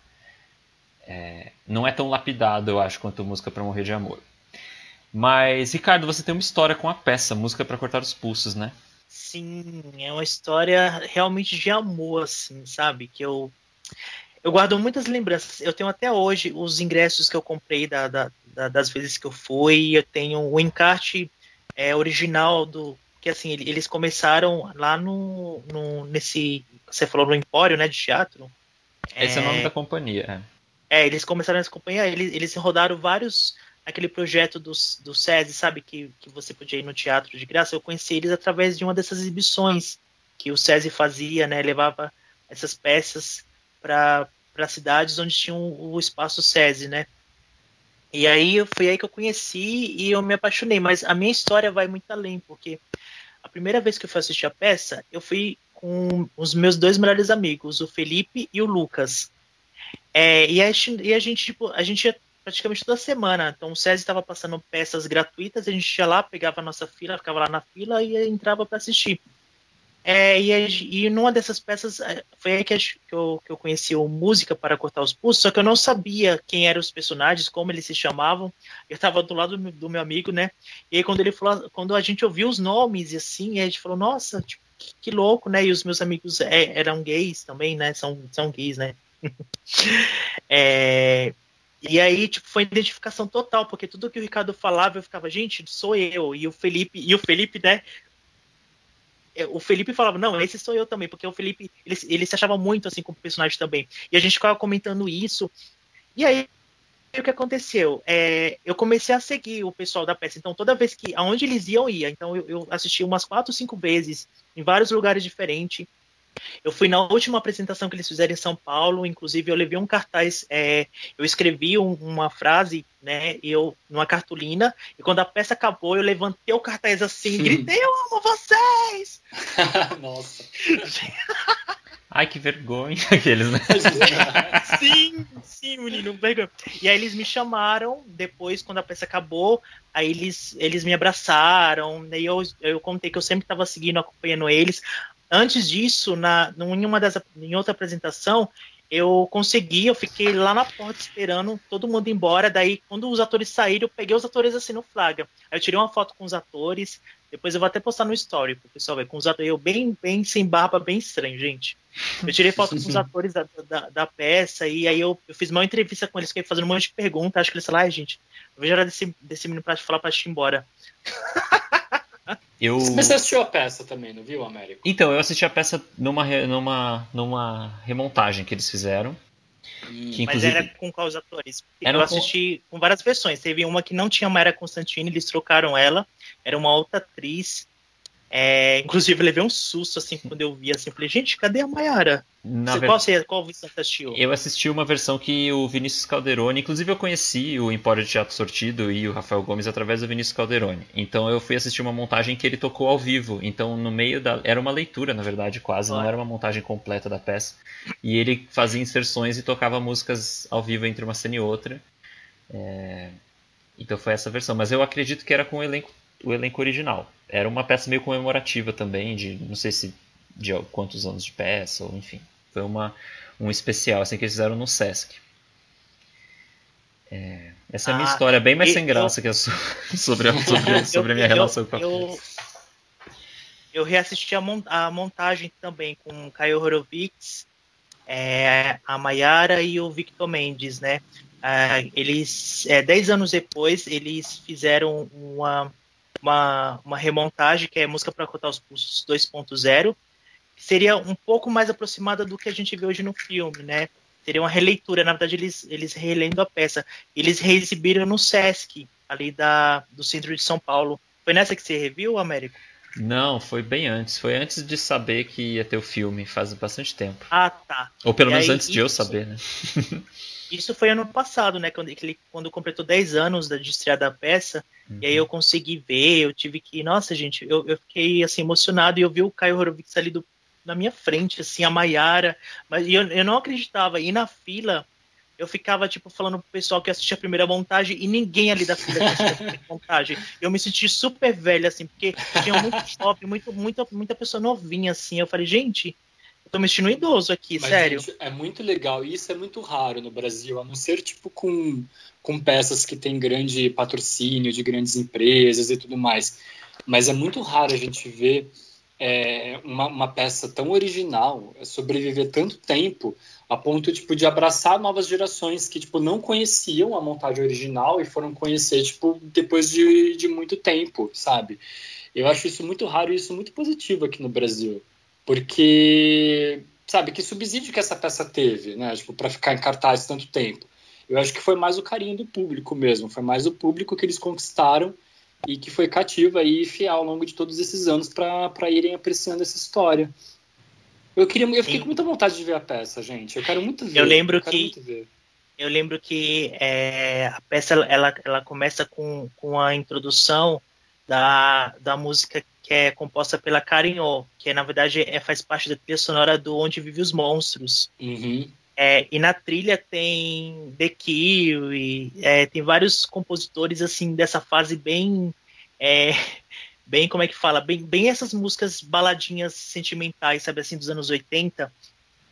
É, não é tão lapidado, eu acho, quanto Música para Morrer de Amor. Mas, Ricardo, você tem uma história com a peça, Música para Cortar os Pulsos, né? Sim, é uma história realmente de amor, assim, sabe? Que eu eu guardo muitas lembranças. Eu tenho até hoje os ingressos que eu comprei da, da, da, das vezes que eu fui. Eu tenho o encarte é, original do que assim eles começaram lá no, no nesse você falou no Empório, né, de teatro. Esse é, é o nome da companhia. É, é eles começaram nessa companhia. Eles, eles rodaram vários aquele projeto do, do SESI, sabe, que, que você podia ir no teatro de graça, eu conheci eles através de uma dessas exibições que o SESI fazia, né, levava essas peças para cidades onde tinha o, espaço SESI, né. E aí foi aí que eu conheci e eu me apaixonei, mas a minha história vai muito além, porque a primeira vez que eu fui assistir a peça, eu fui com os meus dois melhores amigos, o Felipe e o Lucas. É, e, a, e a gente, tipo, a gente praticamente toda semana. Então o SESI estava passando peças gratuitas, a gente ia lá, pegava a nossa fila, ficava lá na fila e entrava para assistir. É, e, e numa dessas peças é, foi aí que, eu, que eu conheci o Música para Cortar os Pulsos, só que eu não sabia quem eram os personagens, como eles se chamavam. Eu estava do lado do meu amigo, né? E aí quando ele falou, quando a gente ouviu os nomes e assim, a gente falou, nossa, tipo, que, que, louco, né? E os meus amigos é, eram gays também, né? São, são gays, né? [LAUGHS] é, e aí, tipo, foi identificação total, porque tudo que o Ricardo falava, eu ficava, gente, sou eu. E o Felipe, e o Felipe, né? É, o Felipe falava, não, esse sou eu também, porque o Felipe, ele, ele se achava muito assim como personagem também. E a gente ficava comentando isso. E aí, o que aconteceu? É, eu comecei a seguir o pessoal da peça. Então, toda vez que, aonde eles iam, ia. Então, eu, eu assisti umas quatro, cinco vezes, em vários lugares diferentes. Eu fui na última apresentação que eles fizeram em São Paulo, inclusive eu levei um cartaz, é, eu escrevi um, uma frase, né, eu numa cartolina, e quando a peça acabou, eu levantei o cartaz assim, gritei, eu amo vocês! [LAUGHS] Nossa. [LAUGHS] Ai, que vergonha [LAUGHS] aqueles, né? sim, sim, menino, vergonha. E aí eles me chamaram, depois, quando a peça acabou, aí eles, eles me abraçaram, e eu, eu contei que eu sempre estava seguindo, acompanhando eles. Antes disso, na, em, uma das, em outra apresentação, eu consegui, eu fiquei lá na porta esperando todo mundo ir embora. Daí, quando os atores saíram, eu peguei os atores assim no flagra. Aí eu tirei uma foto com os atores. Depois eu vou até postar no story pro pessoal ver. Com os atores, eu bem, bem sem barba, bem estranho, gente. Eu tirei foto com os [LAUGHS] atores da, da, da, peça e aí eu, eu fiz uma entrevista com eles, fiquei fazendo um monte de perguntas. Acho que eles falaram, ai, gente, eu vejo a hora desse, desse menino pra falar pra ir embora. [LAUGHS] Eu... Mas você assistiu a peça também, não viu, Américo? Então, eu assisti a peça numa, numa, numa remontagem que eles fizeram. Hum, que, inclusive... Mas era com quais atores? Era eu assisti com... com várias versões. Teve uma que não tinha Mayra Constantine, eles trocaram ela. Era uma outra atriz é, inclusive, eu levei um susto assim quando eu vi assim. Falei, gente, cadê a Mayara? Você, ver... Qual, você, qual você assistiu? Eu assisti uma versão que o Vinícius Calderoni, inclusive eu conheci o Empório de Teatro Sortido e o Rafael Gomes através do Vinícius Calderoni. Então eu fui assistir uma montagem que ele tocou ao vivo. Então no meio da. Era uma leitura, na verdade, quase, não era uma montagem completa da peça. E ele fazia inserções e tocava músicas ao vivo entre uma cena e outra. É... Então foi essa versão. Mas eu acredito que era com o elenco o elenco original. Era uma peça meio comemorativa também, de não sei se de quantos anos de peça, ou enfim. Foi uma, um especial assim que eles fizeram no Sesc. É, essa é a minha ah, história, bem mais sem graça eu, que a sua, [LAUGHS] sobre, a, sobre, [LAUGHS] sobre a minha relação com a peça. Eu reassisti a, mont, a, montagem também com o Caio Horowitz, é, a Mayara e o Victor Mendes, né? É, eles, é, dez anos depois, eles fizeram uma, uma, uma remontagem, que é Música para Cortar os Pulsos 2.0, que seria um pouco mais aproximada do que a gente vê hoje no filme, né? Seria uma releitura, na verdade eles, eles relendo a peça. Eles reexibiram no Sesc, ali da, do centro de São Paulo. Foi nessa que você reviu, Américo? Não, foi bem antes. Foi antes de saber que ia ter o filme, faz bastante tempo. Ah, tá. Ou pelo E menos aí, antes de eu isso- saber, né? [LAUGHS] Isso foi ano passado, né? Quando, ele, quando completou 10 anos da, de estreia da peça. E aí eu consegui ver, eu tive que. Nossa, gente, eu, eu fiquei assim, emocionado e eu vi o Caio Horowitz ali do, na minha frente, assim, a Maiara. Mas e eu, eu não acreditava. E na fila, eu ficava, tipo, falando pro pessoal que assistia a primeira montagem e ninguém ali da fila que assistia a primeira [LAUGHS] montagem. Eu me senti super velha, assim, porque tinha muito shopping, muito, muita, muita pessoa novinha, assim. Eu falei, gente, tô me sentindo idoso aqui, Mas, sério. é muito legal. E isso é muito raro no Brasil, a não ser tipo com, com peças que têm grande patrocínio de grandes empresas e tudo mais. Mas é muito raro a gente ver é, uma, uma peça tão original sobreviver tanto tempo a ponto tipo de abraçar novas gerações que tipo não conheciam a montagem original e foram conhecer tipo depois de, de muito tempo, sabe? Eu acho isso muito raro e isso muito positivo aqui no Brasil, porque sabe que subsídio que essa peça teve, né? Tipo para ficar em cartaz tanto tempo. Eu acho que foi mais o carinho do público mesmo, foi mais o público que eles conquistaram e que foi cativa e fiel ao longo de todos esses anos para irem apreciando essa história. Eu queria, eu fiquei Sim. com muita vontade de ver a peça, gente. Eu quero muito ver. Eu lembro quero que-. Eu lembro que é, a peça ela, ela começa com, com a introdução da, da música que é composta pela Karen Oh, que na verdade é, faz parte da trilha sonora do Onde Vive os Monstros. Uhum. É, e na trilha tem The Kiwi, é, tem vários compositores assim dessa fase bem, é, [LAUGHS] bem como é que fala, bem, bem essas músicas baladinhas sentimentais, sabe assim dos anos 80.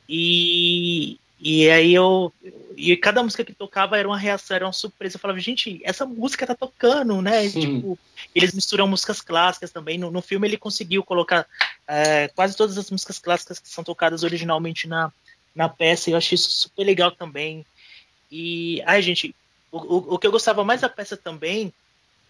E, e aí eu e cada música que tocava era uma reação, era uma surpresa. Eu falava, gente, essa música tá tocando, né? Tipo, eles misturam músicas clássicas também. No, no filme ele conseguiu colocar é, quase todas as músicas clássicas que são tocadas originalmente na, na peça, e eu achei isso super legal também. E, ai, gente, o, o, o que eu gostava mais da peça também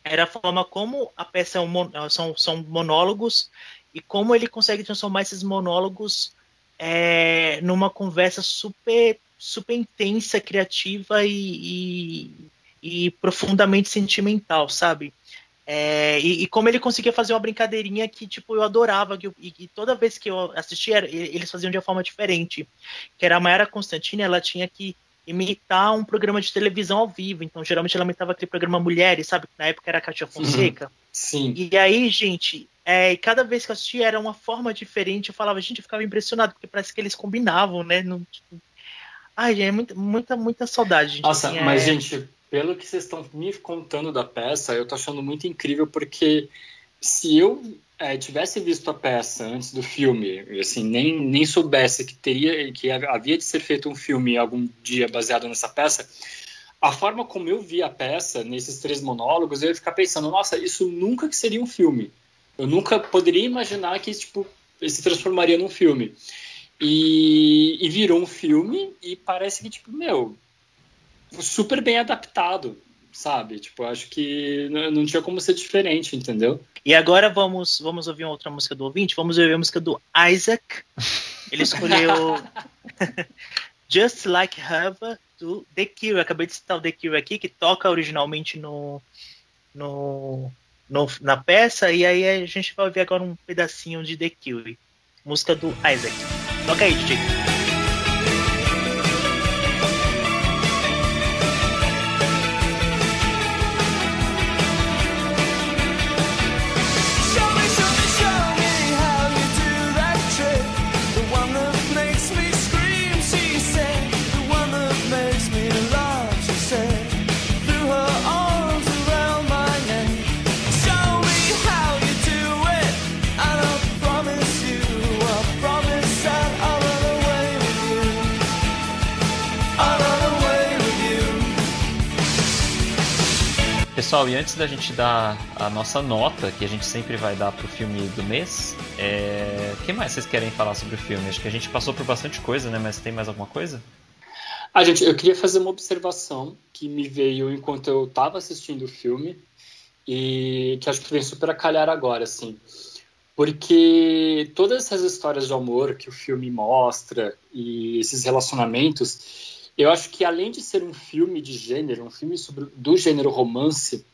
era a forma como a peça é um, são, são monólogos e como ele consegue transformar esses monólogos é, numa conversa super, super intensa, criativa e, e, e profundamente sentimental, sabe? É, e, e como ele conseguia fazer uma brincadeirinha que tipo eu adorava que eu- e, e toda vez que eu assistia eles faziam de uma forma diferente que era a Mayara Constantini ela tinha que imitar um programa de televisão ao vivo então geralmente ela imitava aquele programa Mulheres sabe que na época era a Katia Fonseca Sim. e aí gente é, e cada vez que eu assistia era uma forma diferente eu falava gente eu ficava impressionado porque parece que eles combinavam né Não, tipo... ai gente é muita muita muita saudade gente. Nossa, Assim, mas é- gente, pelo que vocês estão me contando da peça, eu tô achando muito incrível porque se eu é, tivesse visto a peça antes do filme, assim, nem, nem soubesse que teria que havia de ser feito um filme algum dia baseado nessa peça, a forma como eu vi a peça nesses três monólogos, eu ia ficar pensando, nossa, isso nunca que seria um filme. Eu nunca poderia imaginar que tipo se transformaria num filme. E, e virou um filme e parece que tipo, meu, super bem adaptado, sabe? Tipo, acho que não tinha como ser diferente, entendeu? E agora vamos, vamos ouvir uma outra música do ouvinte. Vamos ouvir a música do Isaac. Ele escolheu [LAUGHS] Just Like Heaven do The Cure. Acabei de citar o The Cure aqui, que toca originalmente no, no, no- na peça. E aí a gente vai ouvir agora um pedacinho de The Cure. Música do Isaac. Toca aí, DJ. Pessoal, e antes da gente dar a nossa nota, que a gente sempre vai dar pro filme do mês, é... o que mais vocês querem falar sobre o filme? Acho que a gente passou por bastante coisa, né? Mas tem mais alguma coisa? Ah, gente, eu queria fazer uma observação que me veio enquanto eu estava assistindo o filme e que acho que vem super a calhar agora, assim. Porque todas essas histórias de amor que o filme mostra e esses relacionamentos, eu acho que além de ser um filme de gênero, um filme sobre, do gênero romance,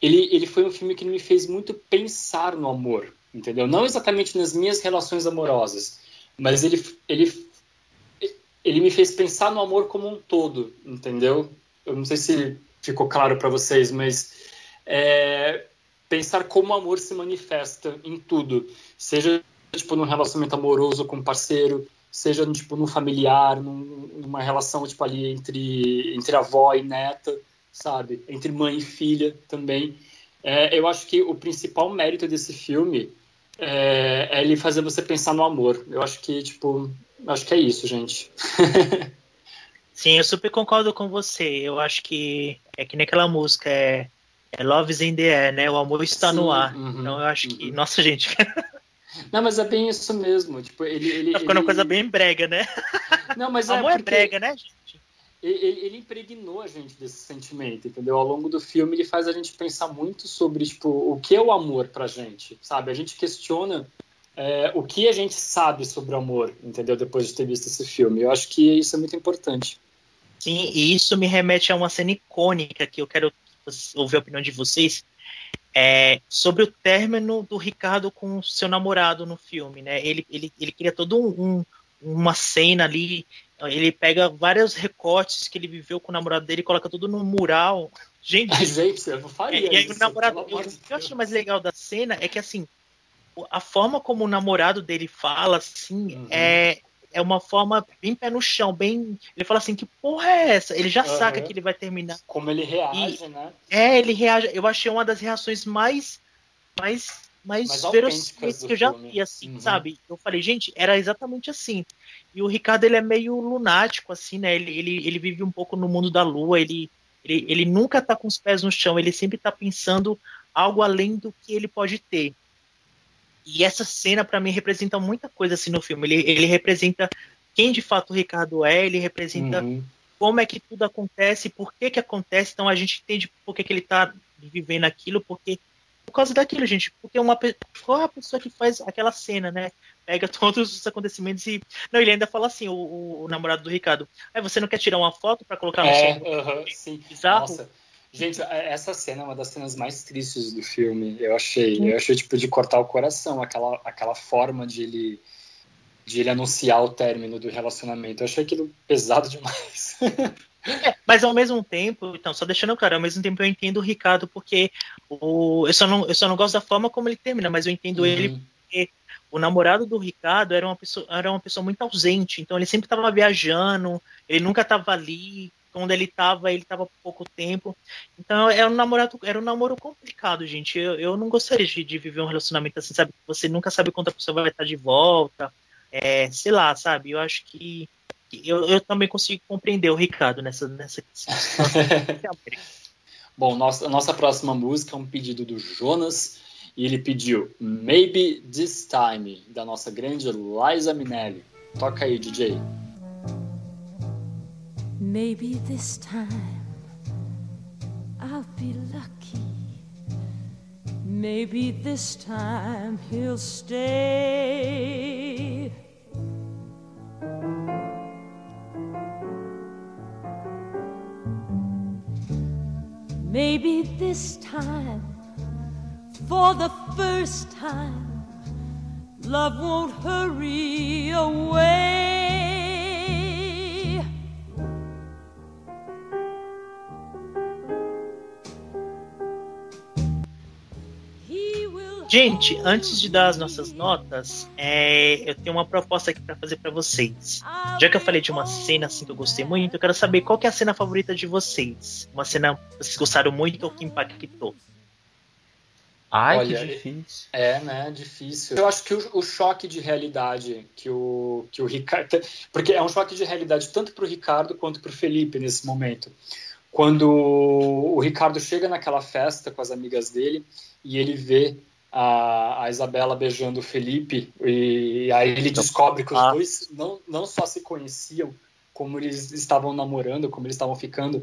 ele, ele foi um filme que me fez muito pensar no amor, entendeu? Não exatamente nas minhas relações amorosas, mas ele, ele, ele me fez pensar no amor como um todo, entendeu? Eu não sei se ficou claro para vocês, mas é, pensar como o amor se manifesta em tudo, seja tipo num relacionamento amoroso com um parceiro, seja tipo num familiar, num, numa relação tipo ali entre entre avó e neta, sabe, entre mãe e filha também. É, eu acho que o principal mérito desse filme é, é, ele fazer você pensar no amor. Eu acho que tipo, acho que é isso, gente. [LAUGHS] Sim, eu super concordo com você. Eu acho que é que naquela música é, é Love is in the air, né? O amor está Sim, no ar. Uhum, então eu acho uhum. que, nossa gente. [LAUGHS] Não, mas é bem isso mesmo. Tipo, ele, ele, tá ficando ele... uma coisa bem brega, né? Não, mas o é amor é brega, né, gente? Ele, ele, impregnou a gente desse sentimento, entendeu? Ao longo do filme, ele faz a gente pensar muito sobre, tipo, o que é o amor pra gente, sabe? A gente questiona é, o que a gente sabe sobre o amor, entendeu? Depois de ter visto esse filme. Eu acho que isso é muito importante. Sim, e isso me remete a uma cena icônica que eu quero ouvir a opinião de vocês, é, sobre o término do Ricardo com o seu namorado no filme, né? Ele, ele, ele cria todo um, uma cena ali, ele pega vários recortes que ele viveu com o namorado dele e coloca tudo no mural. [LAUGHS] Gente, gente eu faria é, e aí isso, o namorado, eu, o que eu acho mais legal da cena é que assim, a forma como o namorado dele fala, assim, uhum. é, é uma forma bem pé no chão, bem. Ele fala assim, que porra é essa? Ele já uhum. saca que ele vai terminar. Como ele reage, e, né? É, ele reage. Eu achei uma das reações mais. mais mais, mais verossímeis que eu já vi, assim, uhum. sabe? Eu falei, gente, era exatamente assim. E o Ricardo, ele é meio lunático, assim, né? Ele, ele, ele vive um pouco no mundo da lua, ele, ele, ele nunca tá com os pés no chão, ele sempre tá pensando algo além do que ele pode ter. E essa cena, para mim, representa muita coisa assim no filme. Ele, ele representa quem de fato o Ricardo é, ele representa uhum. como é que tudo acontece, por que que acontece. Então a gente entende por que, que ele tá vivendo aquilo, porque por causa daquilo, gente. Porque uma qual é a pessoa que faz aquela cena, né? Pega [LAUGHS] todos os acontecimentos e. Não, ele ainda fala assim, o, o, o namorado do Ricardo. É, você não quer tirar uma foto para colocar no é, seu. Uh -huh, sim. Bizarro? Nossa. Gente, é, essa cena é uma das cenas mais tristes do filme. Eu achei, eu achei tipo de cortar o coração, aquela, aquela forma de ele de ele anunciar o término do relacionamento. Eu achei aquilo pesado demais. [LAUGHS] É, mas ao mesmo tempo, então, só deixando claro, ao mesmo tempo eu entendo o Ricardo porque o, eu, só não, eu só não gosto da forma como ele termina, mas eu entendo uhum. ele porque o namorado do Ricardo era uma pessoa, era uma pessoa muito ausente, então ele sempre estava viajando, ele nunca estava ali, quando ele tava, ele tava por pouco tempo. Então era um namorado, era um namoro complicado, gente. Eu, eu não gostaria de, de viver um relacionamento assim, sabe? Você nunca sabe quando a pessoa vai estar de volta. É, sei lá, sabe? Eu acho que, que eu, eu também consigo compreender o Ricardo nessa, nessa [LAUGHS] Bom, nossa, nossa próxima música é um pedido do Jonas. E ele pediu Maybe This Time, da nossa grande Liza Minelli. Toca aí, DJ. Maybe this time I'll be lucky. Maybe this time he'll stay. Maybe this time, for the first time, love won't hurry away. Gente, antes de dar as nossas notas, é, eu tenho uma proposta aqui para fazer para vocês. Já que eu falei de uma cena assim que eu gostei muito, eu quero saber qual que é a cena favorita de vocês. Uma cena que vocês gostaram muito ou que impactou. Ai, Olha, que difícil. É, né? Difícil. Eu acho que o, o, choque de realidade que o, que o Ricardo. [LAUGHS] Porque é um choque de realidade tanto para o Ricardo quanto para o Felipe nesse momento. Quando o Ricardo chega naquela festa com as amigas dele e ele vê a, a Isabela beijando o Felipe, e aí ele descobre que os ah. dois não, não só se conheciam, como eles estavam namorando, como eles estavam ficando.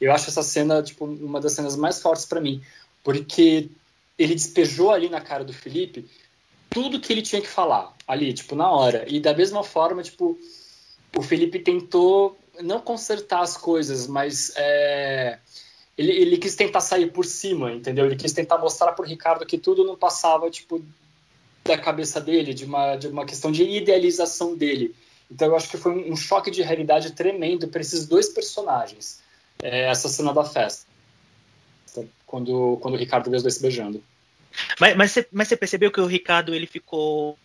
Eu acho essa cena tipo uma das cenas mais fortes para mim, porque ele despejou ali na cara do Felipe tudo que ele tinha que falar ali, tipo na hora. E da mesma forma, tipo, o Felipe tentou não consertar as coisas, mas é, ele, ele quis tentar sair por cima, entendeu? Ele quis tentar mostrar pro Ricardo que tudo não passava, tipo, da cabeça dele, de uma, de uma questão de idealização dele. Então eu acho que foi um, um choque de realidade tremendo para esses dois personagens. É, essa cena da festa. Quando, quando o Ricardo vê os dois se beijando. Mas, mas, você, mas você percebeu que o Ricardo ele ficou.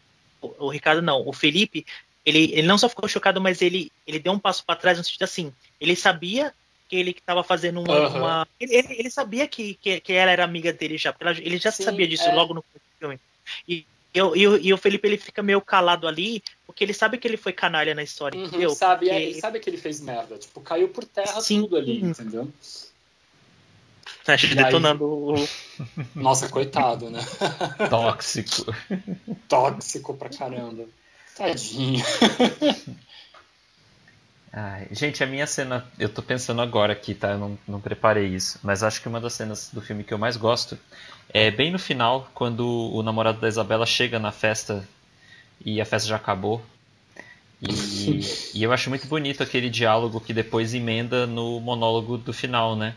O Ricardo não, o Felipe, ele, ele não só ficou chocado, mas ele, ele deu um passo para trás no sentido assim, ele sabia que ele estava fazendo uma. Aham. uma- ele, ele- ele sabia que, que, que ela era amiga dele já, ele já Sim, sabia disso é. logo no filme. E, eu, e, o- e o Felipe ele fica meio calado ali, porque ele sabe que ele foi canalha na história, Uhum, entendeu? sabe, é, Porque- ele sabe que ele fez merda. Tipo, caiu por terra Sim. tudo ali, entendeu? Tá E aí- detonando o. Nossa, coitado, né? [LAUGHS] Tóxico. Tóxico pra caramba. Tadinho. [LAUGHS] Ai, gente, a minha cena, eu tô pensando agora aqui, tá? Eu não, não preparei isso, mas acho que uma das cenas do filme que eu mais gosto é bem no final, quando o namorado da Isabela chega na festa e a festa já acabou. E, e eu acho muito bonito aquele diálogo que depois emenda no monólogo do final, né?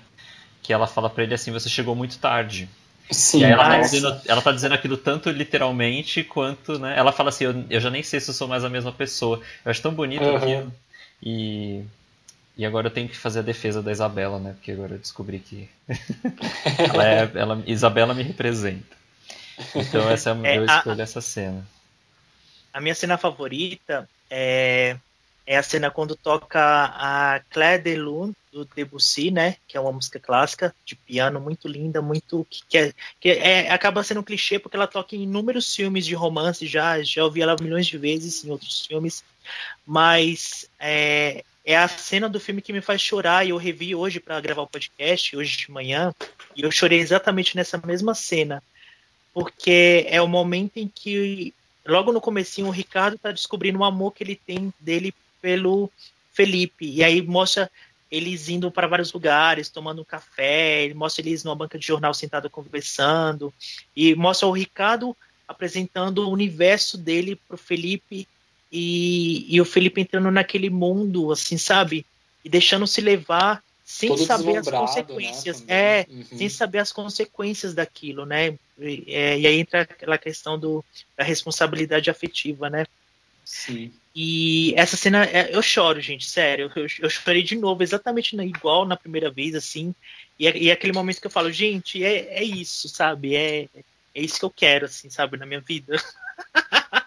Que ela fala pra ele assim: Você chegou muito tarde. Sim, E aí ela tá, dizendo, ela tá dizendo aquilo tanto literalmente quanto, né? Ela fala assim, eu, eu já nem sei se eu sou mais a mesma pessoa. Eu acho tão bonito aquilo. E, e agora eu tenho que fazer a defesa da Isabela, né? Porque agora eu descobri que [LAUGHS] ela é, ela, Isabela me representa. Então essa é, É, eu a- escolho essa cena. A minha cena favorita é, é a cena quando toca a Claire de Lune, do Debussy, né? Que é uma música clássica, de piano, muito linda, muito. que, que, é, que é- acaba sendo um clichê porque ela toca em inúmeros filmes de romance, já, já ouvi ela milhões de vezes em outros filmes. Mas é, é a cena do filme que me faz chorar e eu revi hoje para gravar o podcast, hoje de manhã, e eu chorei exatamente nessa mesma cena. Porque é o momento em que logo no comecinho o Ricardo tá descobrindo o amor que ele tem dele pelo Felipe e aí mostra eles indo para vários lugares tomando um café ele mostra eles numa banca de jornal sentado conversando e mostra o Ricardo apresentando o universo dele pro Felipe e, e o Felipe entrando naquele mundo assim sabe e deixando se levar sem Todo saber as né, consequências também. é Uhum. sem saber as consequências daquilo né e, é, e aí entra aquela questão do da responsabilidade afetiva, né? Sim. E essa cena, é- eu choro, gente, sério. Eu, eu chorei de novo, exatamente na- igual na primeira vez, assim. E e aquele momento que eu falo, gente, é, é isso, sabe? É, é isso que eu quero, assim, sabe, na minha vida. [LAUGHS]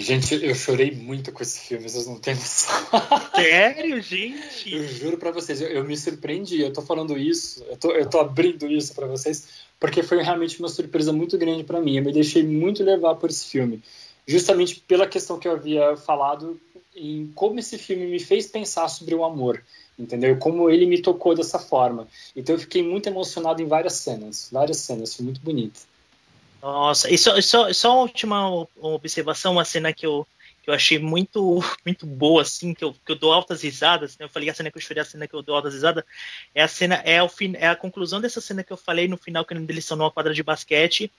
Gente, eu chorei muito com esse filme, vocês não têm noção. [LAUGHS] Sério, gente? Eu juro pra vocês, eu, eu me surpreendi. Eu tô falando isso, eu tô, eu tô abrindo isso pra vocês, porque foi realmente uma surpresa muito grande pra mim. Eu me deixei muito levar por esse filme, justamente pela questão que eu havia falado em como esse filme me fez pensar sobre o amor, entendeu? Como ele me tocou dessa forma. Então eu fiquei muito emocionado em várias cenas, várias cenas, foi muito bonito. Nossa, e só, só, só uma última o- observação, uma cena que eu, que eu achei muito, [LAUGHS] muito boa, assim, que eu, que eu dou altas risadas, né? Eu falei a cena que eu chorei, a cena que eu dou altas risadas, é a cena, é, o fin, é a conclusão dessa cena que eu falei no final, que eles estão numa quadra de basquete,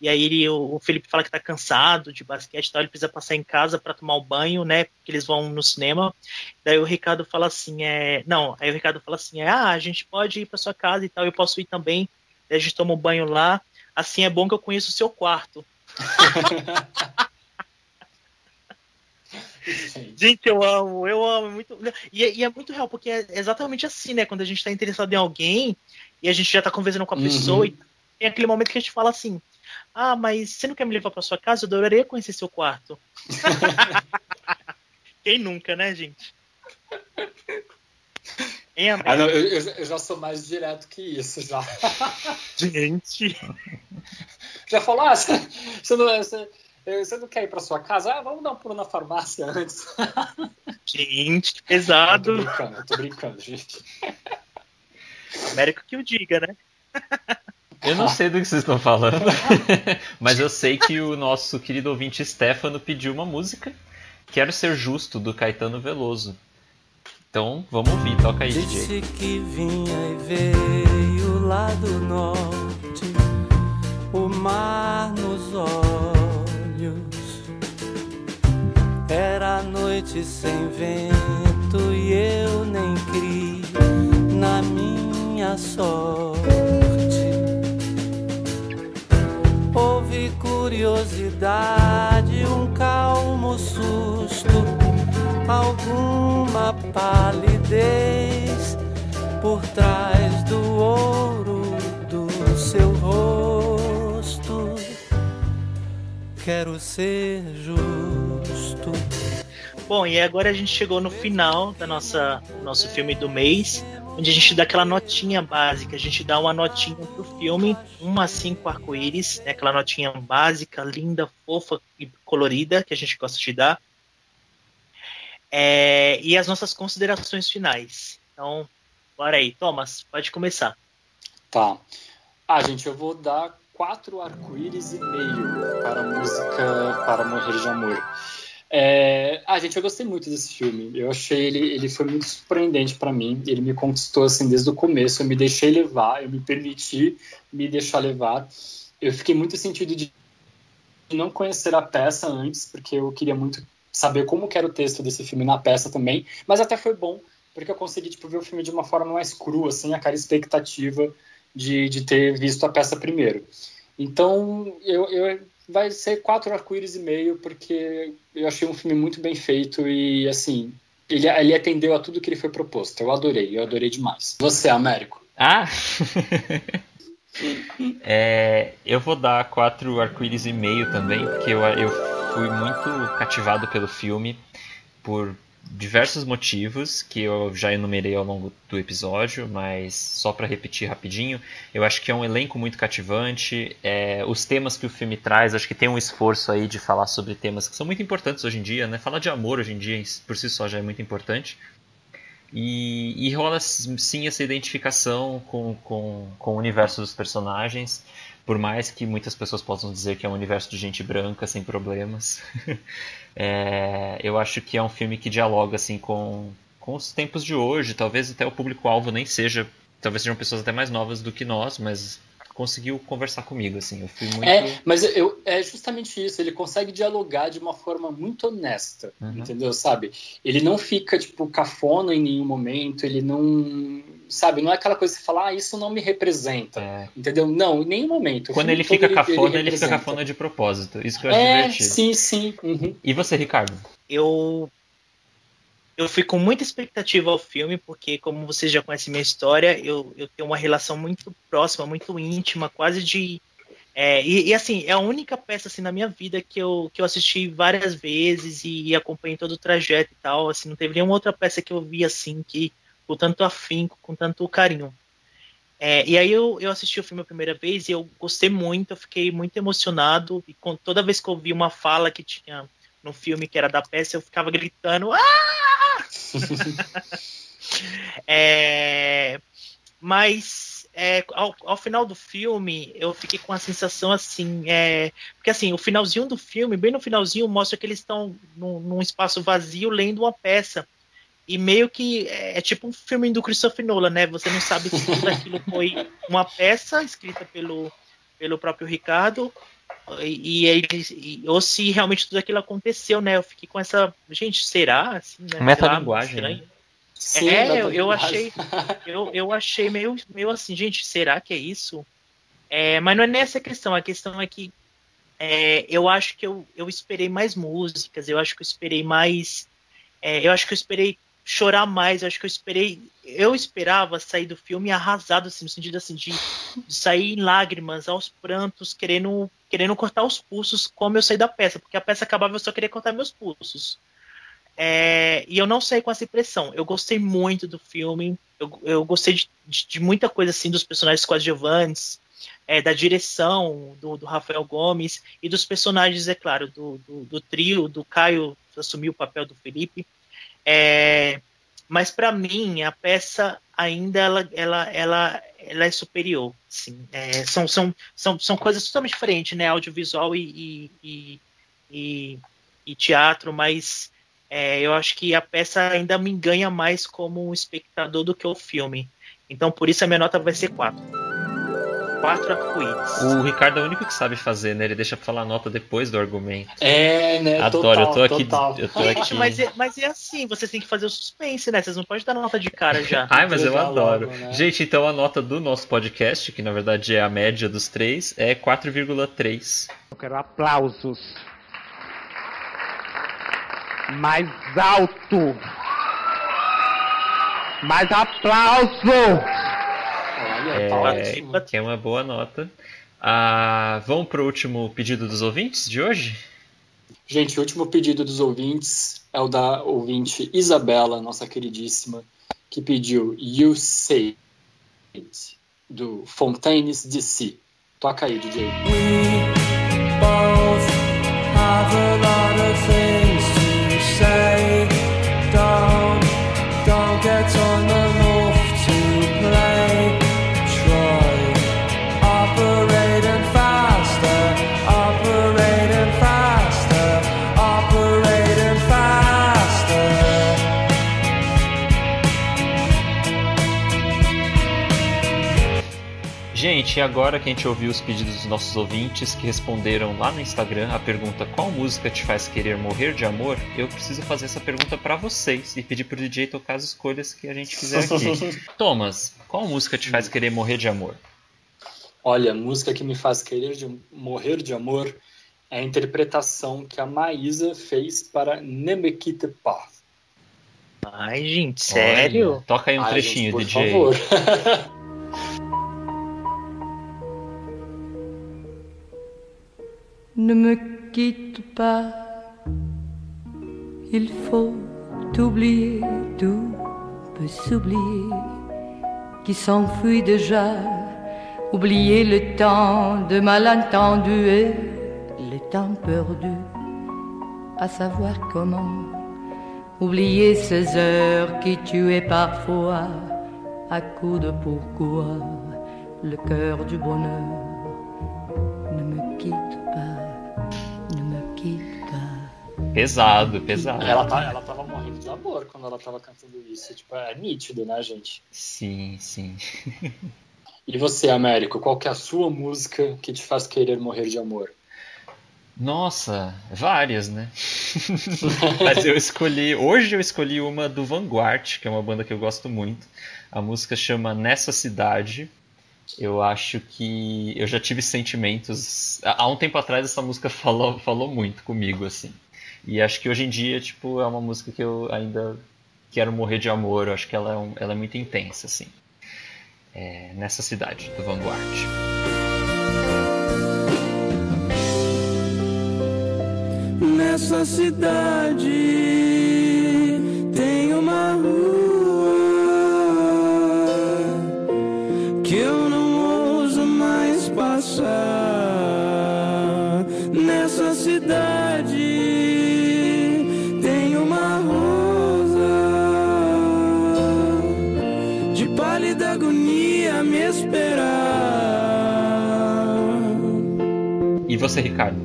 e aí ele, o, o Felipe fala que tá cansado de basquete e tal, ele precisa passar em casa para tomar o banho, né? Porque eles vão no cinema. Daí o Ricardo fala assim, é. Não, aí o Ricardo fala assim, é, ah, a gente pode ir para sua casa e tal, eu posso ir também. Daí a gente toma um banho lá. Assim é bom que eu conheço o seu quarto. [LAUGHS] Gente, eu amo, eu amo muito. E, é- e é muito real, porque é exatamente assim, né? Quando a gente tá interessado em alguém e a gente já tá conversando com a Uhum. pessoa, e tem aquele momento que a gente fala assim: Ah, mas você não quer me levar pra sua casa? Eu adoraria conhecer seu quarto. [LAUGHS] Quem nunca, né, gente? América? Ah, não, eu, eu- já sou mais direto que isso, já. [LAUGHS] Gente. [LAUGHS] Já falou, ah, você, você não, você, você não quer ir pra sua casa? Ah, vamos dar um pulo na farmácia antes. [LAUGHS] Gente, que Eu tô pesado. brincando, eu tô brincando, gente. América que o diga, né? Eu não sei do que vocês estão falando, mas eu sei que o nosso querido ouvinte Stefano pediu uma música, Quero Ser Justo, do Caetano Veloso. Então, vamos ouvir, toca aí, DJ. Disse que vinha e veio lá do norte, o mar nos olhos. Era noite sem vento e eu nem criei na minha sorte. Houve curiosidade, um calmo susto, alguma palidez por trás do ouro do seu rosto. Quero ser justo. Bom, e agora a gente chegou no final da nossa nosso filme do mês, onde a gente dá aquela notinha básica, a gente dá uma notinha pro filme, uma a cinco arco-íris, né, aquela notinha básica, linda, fofa e colorida que a gente gosta de dar. É, e as nossas considerações finais. Então, bora aí, Thomas, pode começar. Tá. Ah, gente, eu vou dar quatro arco-íris e meio para a música Para Morrer de Amor. É... Ah, gente, eu gostei muito desse filme. Eu achei ele, ele foi muito surpreendente para mim. Ele me conquistou assim desde o começo. Eu me deixei levar, eu me permiti me deixar levar. Eu fiquei muito sentido de não conhecer a peça antes, porque eu queria muito saber como era o texto desse filme na peça também. Mas até foi bom, porque eu consegui tipo, ver o filme de uma forma mais crua, sem aquela expectativa de, de ter visto a peça primeiro. Então, eu, eu vai ser quatro arco-íris e meio, porque eu achei um filme muito bem feito e, assim, ele, ele atendeu a tudo que ele foi proposto. Eu adorei, eu adorei demais. Você, Américo? Ah! [LAUGHS] é, eu vou dar quatro arco-íris e meio também, porque eu, eu fui muito cativado pelo filme por diversos motivos que eu já enumerei ao longo do episódio, mas só para repetir rapidinho, eu acho que é um elenco muito cativante. É, os temas que o filme traz, acho que tem um esforço aí de falar sobre temas que são muito importantes hoje em dia, né? Falar de amor hoje em dia por si só já é muito importante. E, e rola sim essa identificação com, com, com o universo dos personagens por mais que muitas pessoas possam dizer que é um universo de gente branca sem problemas, [LAUGHS] é, eu acho que é um filme que dialoga assim com, com os tempos de hoje. Talvez até o público-alvo nem seja, talvez sejam pessoas até mais novas do que nós, mas conseguiu conversar comigo, assim, eu fui muito... É, mas eu, é justamente isso, ele consegue dialogar de uma forma muito honesta, uhum. entendeu, sabe? Ele não fica, tipo, cafona em nenhum momento, ele não... Sabe, não é aquela coisa que você fala, ah, isso não me representa, é. entendeu? Não, em nenhum momento. Quando ele fica cafona, ele, ele, fica cafona de propósito, isso que eu acho é, divertido. sim, sim. Uhum. E você, Ricardo? Eu eu fui com muita expectativa ao filme, porque, como vocês já conhecem minha história, eu, eu tenho uma relação muito próxima, muito íntima, quase de. É, e, e, assim, é a única peça assim, na minha vida que eu, que eu assisti várias vezes e, e acompanhei todo o trajeto e tal. Assim, não teve nenhuma outra peça que eu vi assim, que com tanto afinco, com tanto carinho. É, e aí eu, eu assisti o filme a primeira vez e eu gostei muito, eu fiquei muito emocionado. E com, toda vez que eu vi uma fala que tinha no filme que era da peça, eu ficava gritando. Ah! [LAUGHS] é, mas é, ao, ao, final do filme eu fiquei com a sensação assim, é, porque assim o finalzinho do filme, bem no finalzinho mostra que eles estão num, num espaço vazio lendo uma peça e meio que é, é, tipo um filme do Christopher Nolan, né? Você não sabe se tudo aquilo foi uma peça escrita pelo, pelo próprio Ricardo e, e, e, ou se realmente tudo aquilo aconteceu, né? Eu fiquei com essa. Gente, será? Assim, né? Metalinguagem. Né? Sim, é, eu, eu achei. Eu, eu achei meio, meio assim, gente, será que é isso? É, mas não é nessa questão, a questão é que é, eu acho que eu, eu esperei mais músicas, eu acho que eu esperei mais. É, eu acho que eu esperei chorar mais. Eu acho que eu esperei. Eu esperava sair do filme arrasado, assim, no sentido assim, de, de, sair em lágrimas, aos prantos, querendo, querendo cortar os pulsos como eu saí da peça, porque a peça acabava eu só queria cortar meus pulsos. É, e eu não saí com essa impressão. Eu gostei muito do filme. Eu, eu gostei de, de, de, muita coisa assim dos personagens coadjuvantes, é, da direção do, do, Rafael Gomes e dos personagens, é claro, do, do, do trio, do Caio assumiu o papel do Felipe. É, mas para mim a peça ainda ela, ela, ela, ela é superior. Sim. É, são, são, são, são coisas totalmente diferentes, né? Audiovisual e, e, e, e teatro, mas é, eu acho que a peça ainda me ganha mais como espectador do que o filme. Então por isso a minha nota vai ser 4. Quatro arco-íris. O Ricardo é o único que sabe fazer, né? Ele deixa pra falar a nota depois do argumento. É, né? Adoro, eu tô Total, aqui. total. Eu tô Gente, aqui. mas é, mas é assim, vocês têm que fazer o suspense, né? Vocês não podem dar nota de cara já. [LAUGHS] Ai, mas eu Legal adoro. logo, né? Gente, então a nota do nosso podcast, que na verdade é a média dos três, é 4,3. Eu quero aplausos. Mais alto. Mais aplauso. Olha, tá ótimo. É, que é uma boa nota. Ah, vamos pro último pedido dos ouvintes de hoje? Gente, o último pedido dos ouvintes é o da ouvinte Isabela, nossa queridíssima, que pediu You Say It, do Fontaines DC. Toca aí, DJ. Agora que a gente ouviu os pedidos dos nossos ouvintes que responderam lá no Instagram a pergunta qual música te faz querer morrer de amor, eu preciso fazer essa pergunta pra vocês e pedir pro DJ tocar as escolhas que a gente fizer aqui. [LAUGHS] Thomas, qual música te faz querer morrer de amor? Olha, a música que me faz querer de morrer de amor é a interpretação que a Maísa fez para Ne me quitte pas. Ai, gente, sério? Olha, toca aí um Ai, trechinho, gente, por DJ. favor. [LAUGHS] Ne me quitte pas, il faut oublier, tout peut s'oublier, qui s'enfuit déjà, oublier le temps de malentendu et le temps perdu, à savoir comment, oublier ces heures qui tuaient parfois, à coup de pourquoi, le cœur du bonheur. Pesado, pesado. Ela, tá, ela tava morrendo de amor quando ela tava cantando isso. Tipo, é nítido, né, gente? Sim, sim. E você, Américo, qual que é a sua música que te faz querer morrer de amor? Nossa, várias, né? [LAUGHS] Mas eu escolhi. Hoje eu escolhi uma do Vanguard, que é uma banda que eu gosto muito. A música chama Nessa Cidade. Eu acho que eu já tive sentimentos. Há um tempo atrás essa música falou, falou muito comigo, assim. E acho que hoje em dia, tipo, é uma música que eu ainda quero morrer de amor. Eu acho que ela é, um- ela é muito intensa, assim. É, nessa cidade, do Vanguard. Nessa cidade pálida agonia me esperar. E você, Ricardo?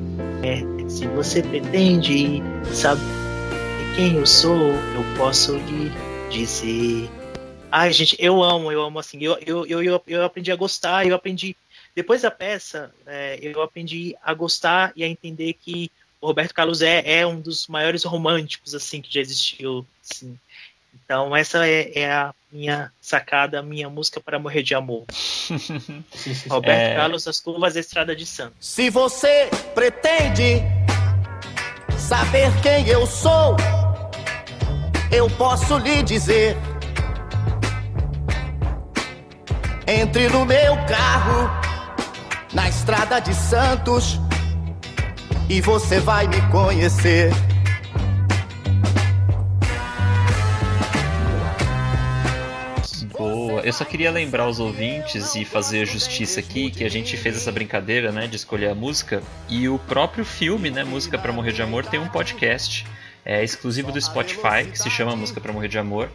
É, se você pretende saber quem eu sou, eu posso lhe dizer. Ai, gente, eu amo, eu amo assim. Eu, eu, eu, eu, eu aprendi a gostar, eu aprendi. Depois da peça, é, eu aprendi a gostar e a entender que o Roberto Carlos é, é um dos maiores românticos assim que já existiu. Assim. Então, essa é, é a minha sacada, minha música para morrer de amor. [LAUGHS] Roberto É. Carlos, As Curvas da Estrada de Santos. Se você pretende saber quem eu sou, eu posso lhe dizer. Entre no meu carro, na estrada de Santos, e você vai me conhecer. Eu só queria lembrar os ouvintes e fazer justiça aqui que a gente fez essa brincadeira, né, de escolher a música e o próprio filme, né, Música pra Morrer de Amor, tem um podcast é, exclusivo do Spotify que se chama Música pra Morrer de Amor,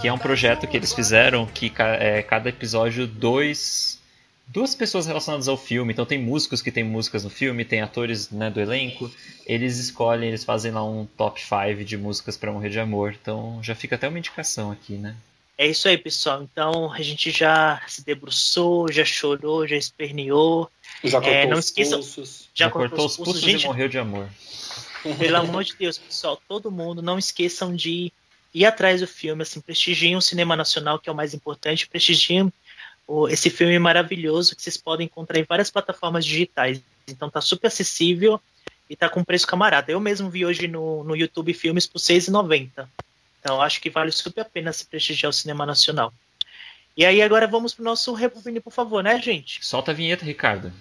que é um projeto que eles fizeram que é, cada episódio dois duas pessoas relacionadas ao filme. Então tem músicos que tem músicas no filme, tem atores né, do elenco. Eles escolhem, eles fazem lá um top 5 de músicas pra morrer de amor. Então já fica até uma indicação aqui, né? É isso aí, pessoal. Então a gente já se debruçou, já chorou, já esperneou. Já cortou É, não os esqueçam- pulsos. Já, cortou os pulsos Gente, e morreu de amor. Pelo amor de Deus, pessoal, todo mundo, não esqueçam de ir atrás do filme, assim, prestigiem o cinema nacional, que é o mais importante, prestigiem esse filme maravilhoso que vocês podem encontrar em várias plataformas digitais. Então tá super acessível e tá com preço camarada. Eu mesmo vi hoje no, no YouTube filmes por R$ 6,90. Então acho que vale super a pena se prestigiar o cinema nacional. E aí agora vamos pro nosso Rebobine, por favor, né, gente? Solta a vinheta, Ricardo.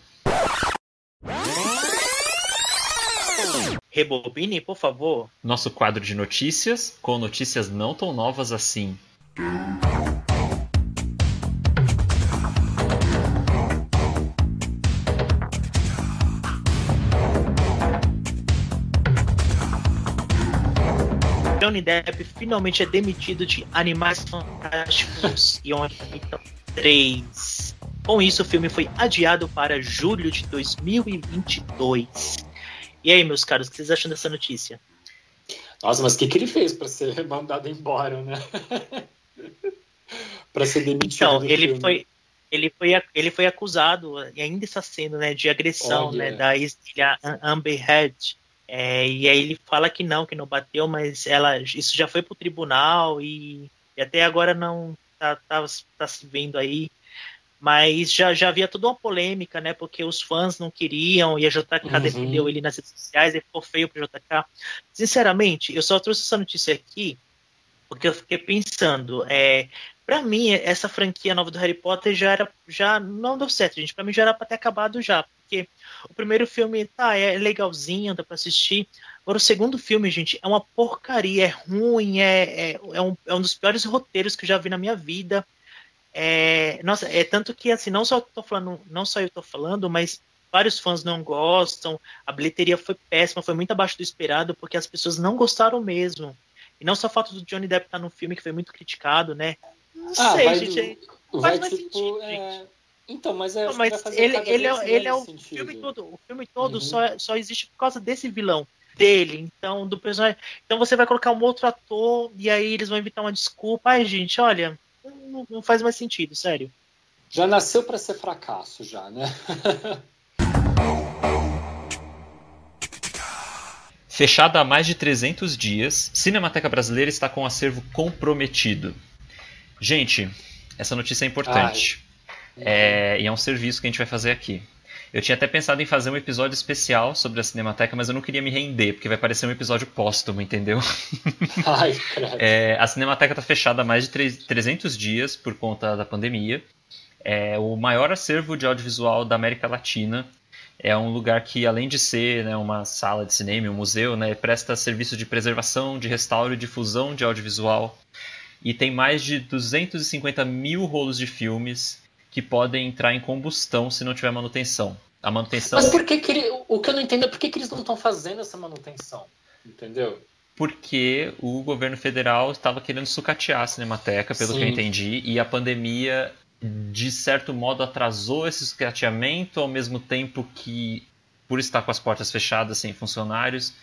Rebobine, por favor. Nosso quadro de notícias, com notícias não tão novas assim. Johnny Depp finalmente é demitido de Animais Fantásticos e Onde Habitam 3. Com isso, o filme foi adiado para julho de 2022. E aí, meus caros, o que vocês acham dessa notícia? Nossa, mas o que, que ele fez pra ser [LAUGHS] mandado embora, né? [LAUGHS] pra ser demitido. Então, ele filme? foi, ele foi, ele foi acusado, e ainda está sendo, né, de agressão, Olha. né, da Am- Amber Heard. É, e aí ele fala que não, que não bateu, mas ela, isso já foi pro tribunal e, e até agora não tá, tá, tá se vendo aí. Mas já, já havia toda uma polêmica, né? Porque os fãs não queriam e a JK Uhum. defendeu ele nas redes sociais e ficou feio pro JK. Sinceramente, eu só trouxe essa notícia aqui porque eu fiquei pensando, é, para mim essa franquia nova do Harry Potter já era já não deu certo, gente. Para mim já era para ter acabado já, porque o primeiro filme tá é legalzinho, dá para assistir. Agora o segundo filme, gente, é uma porcaria, é ruim, é, é, é, um, é um dos piores roteiros que eu já vi na minha vida. É, nossa, é tanto que assim, não só eu tô falando, não só eu tô falando, mas vários fãs não gostam. A bilheteria foi péssima, foi muito abaixo do esperado, porque as pessoas não gostaram mesmo. E não só o fato do Johnny Depp estar no filme que foi muito criticado, né? Não Ah, sei, gente. vai faz mais tipo. sentido, é, Então, mas, é, Não, mas vai fazer ele, ele, é, ele é o sentido. filme todo. O filme todo Uhum. só, só existe por causa desse vilão dele. Então, do personagem. Então você vai colocar um outro ator e aí eles vão inventar uma desculpa. Ai, gente, olha, não, não faz mais sentido, sério. Já nasceu pra ser fracasso, já, né? [LAUGHS] Fechada há mais de 300 dias, Cinemateca Brasileira está com um acervo comprometido. Gente, essa notícia é importante. É, e é um serviço que a gente vai fazer aqui. Eu tinha até pensado em fazer um episódio especial sobre a Cinemateca, mas eu não queria me render, porque vai parecer um episódio póstumo, entendeu? [LAUGHS] Ai. É, a Cinemateca está fechada há mais de tre- 300 dias por conta da pandemia. É o maior acervo de audiovisual da América Latina. É um lugar que, além de ser né, uma sala de cinema, um museu, né, presta serviço de preservação, de restauro e difusão de audiovisual. E tem mais de 250 mil rolos de filmes que podem entrar em combustão se não tiver manutenção. A manutenção. Mas por que, que ele, o que eu não entendo é por que, que eles não estão fazendo essa manutenção? Entendeu? porque o governo federal estava querendo sucatear a Cinemateca, pelo Sim. que eu entendi, e a pandemia, de certo modo, atrasou esse sucateamento, ao mesmo tempo que, por estar com as portas fechadas, sem funcionários,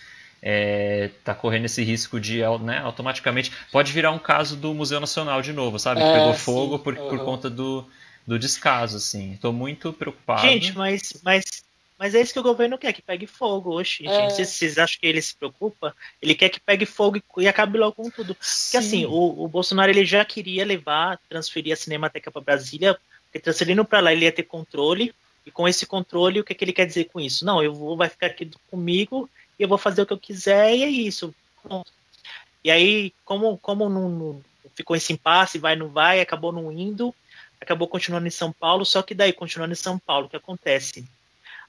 está correndo esse risco de né, automaticamente. Pode virar um caso do Museu Nacional de novo, sabe? Que É, pegou sim. fogo por, por Aham. conta do, do descaso, assim. Estou muito preocupado. Gente, mas, mas, mas é isso que o governo quer, que pegue fogo. Oxi, É. gente, vocês, acham que ele se preocupa? Ele quer que pegue fogo e, e acabe logo com tudo. Porque assim, o, o Bolsonaro ele já queria levar, transferir a Cinemateca para Brasília, porque transferindo para lá ele ia ter controle, e com esse controle, o que, que ele quer dizer com isso? Não, eu vou, vai ficar aqui comigo e eu vou fazer o que eu quiser, e é isso. Pronto. E aí, como, como não, não- ficou esse impasse, vai, não vai, acabou não indo, acabou continuando em São Paulo, só que daí, continuando em São Paulo, o que acontece?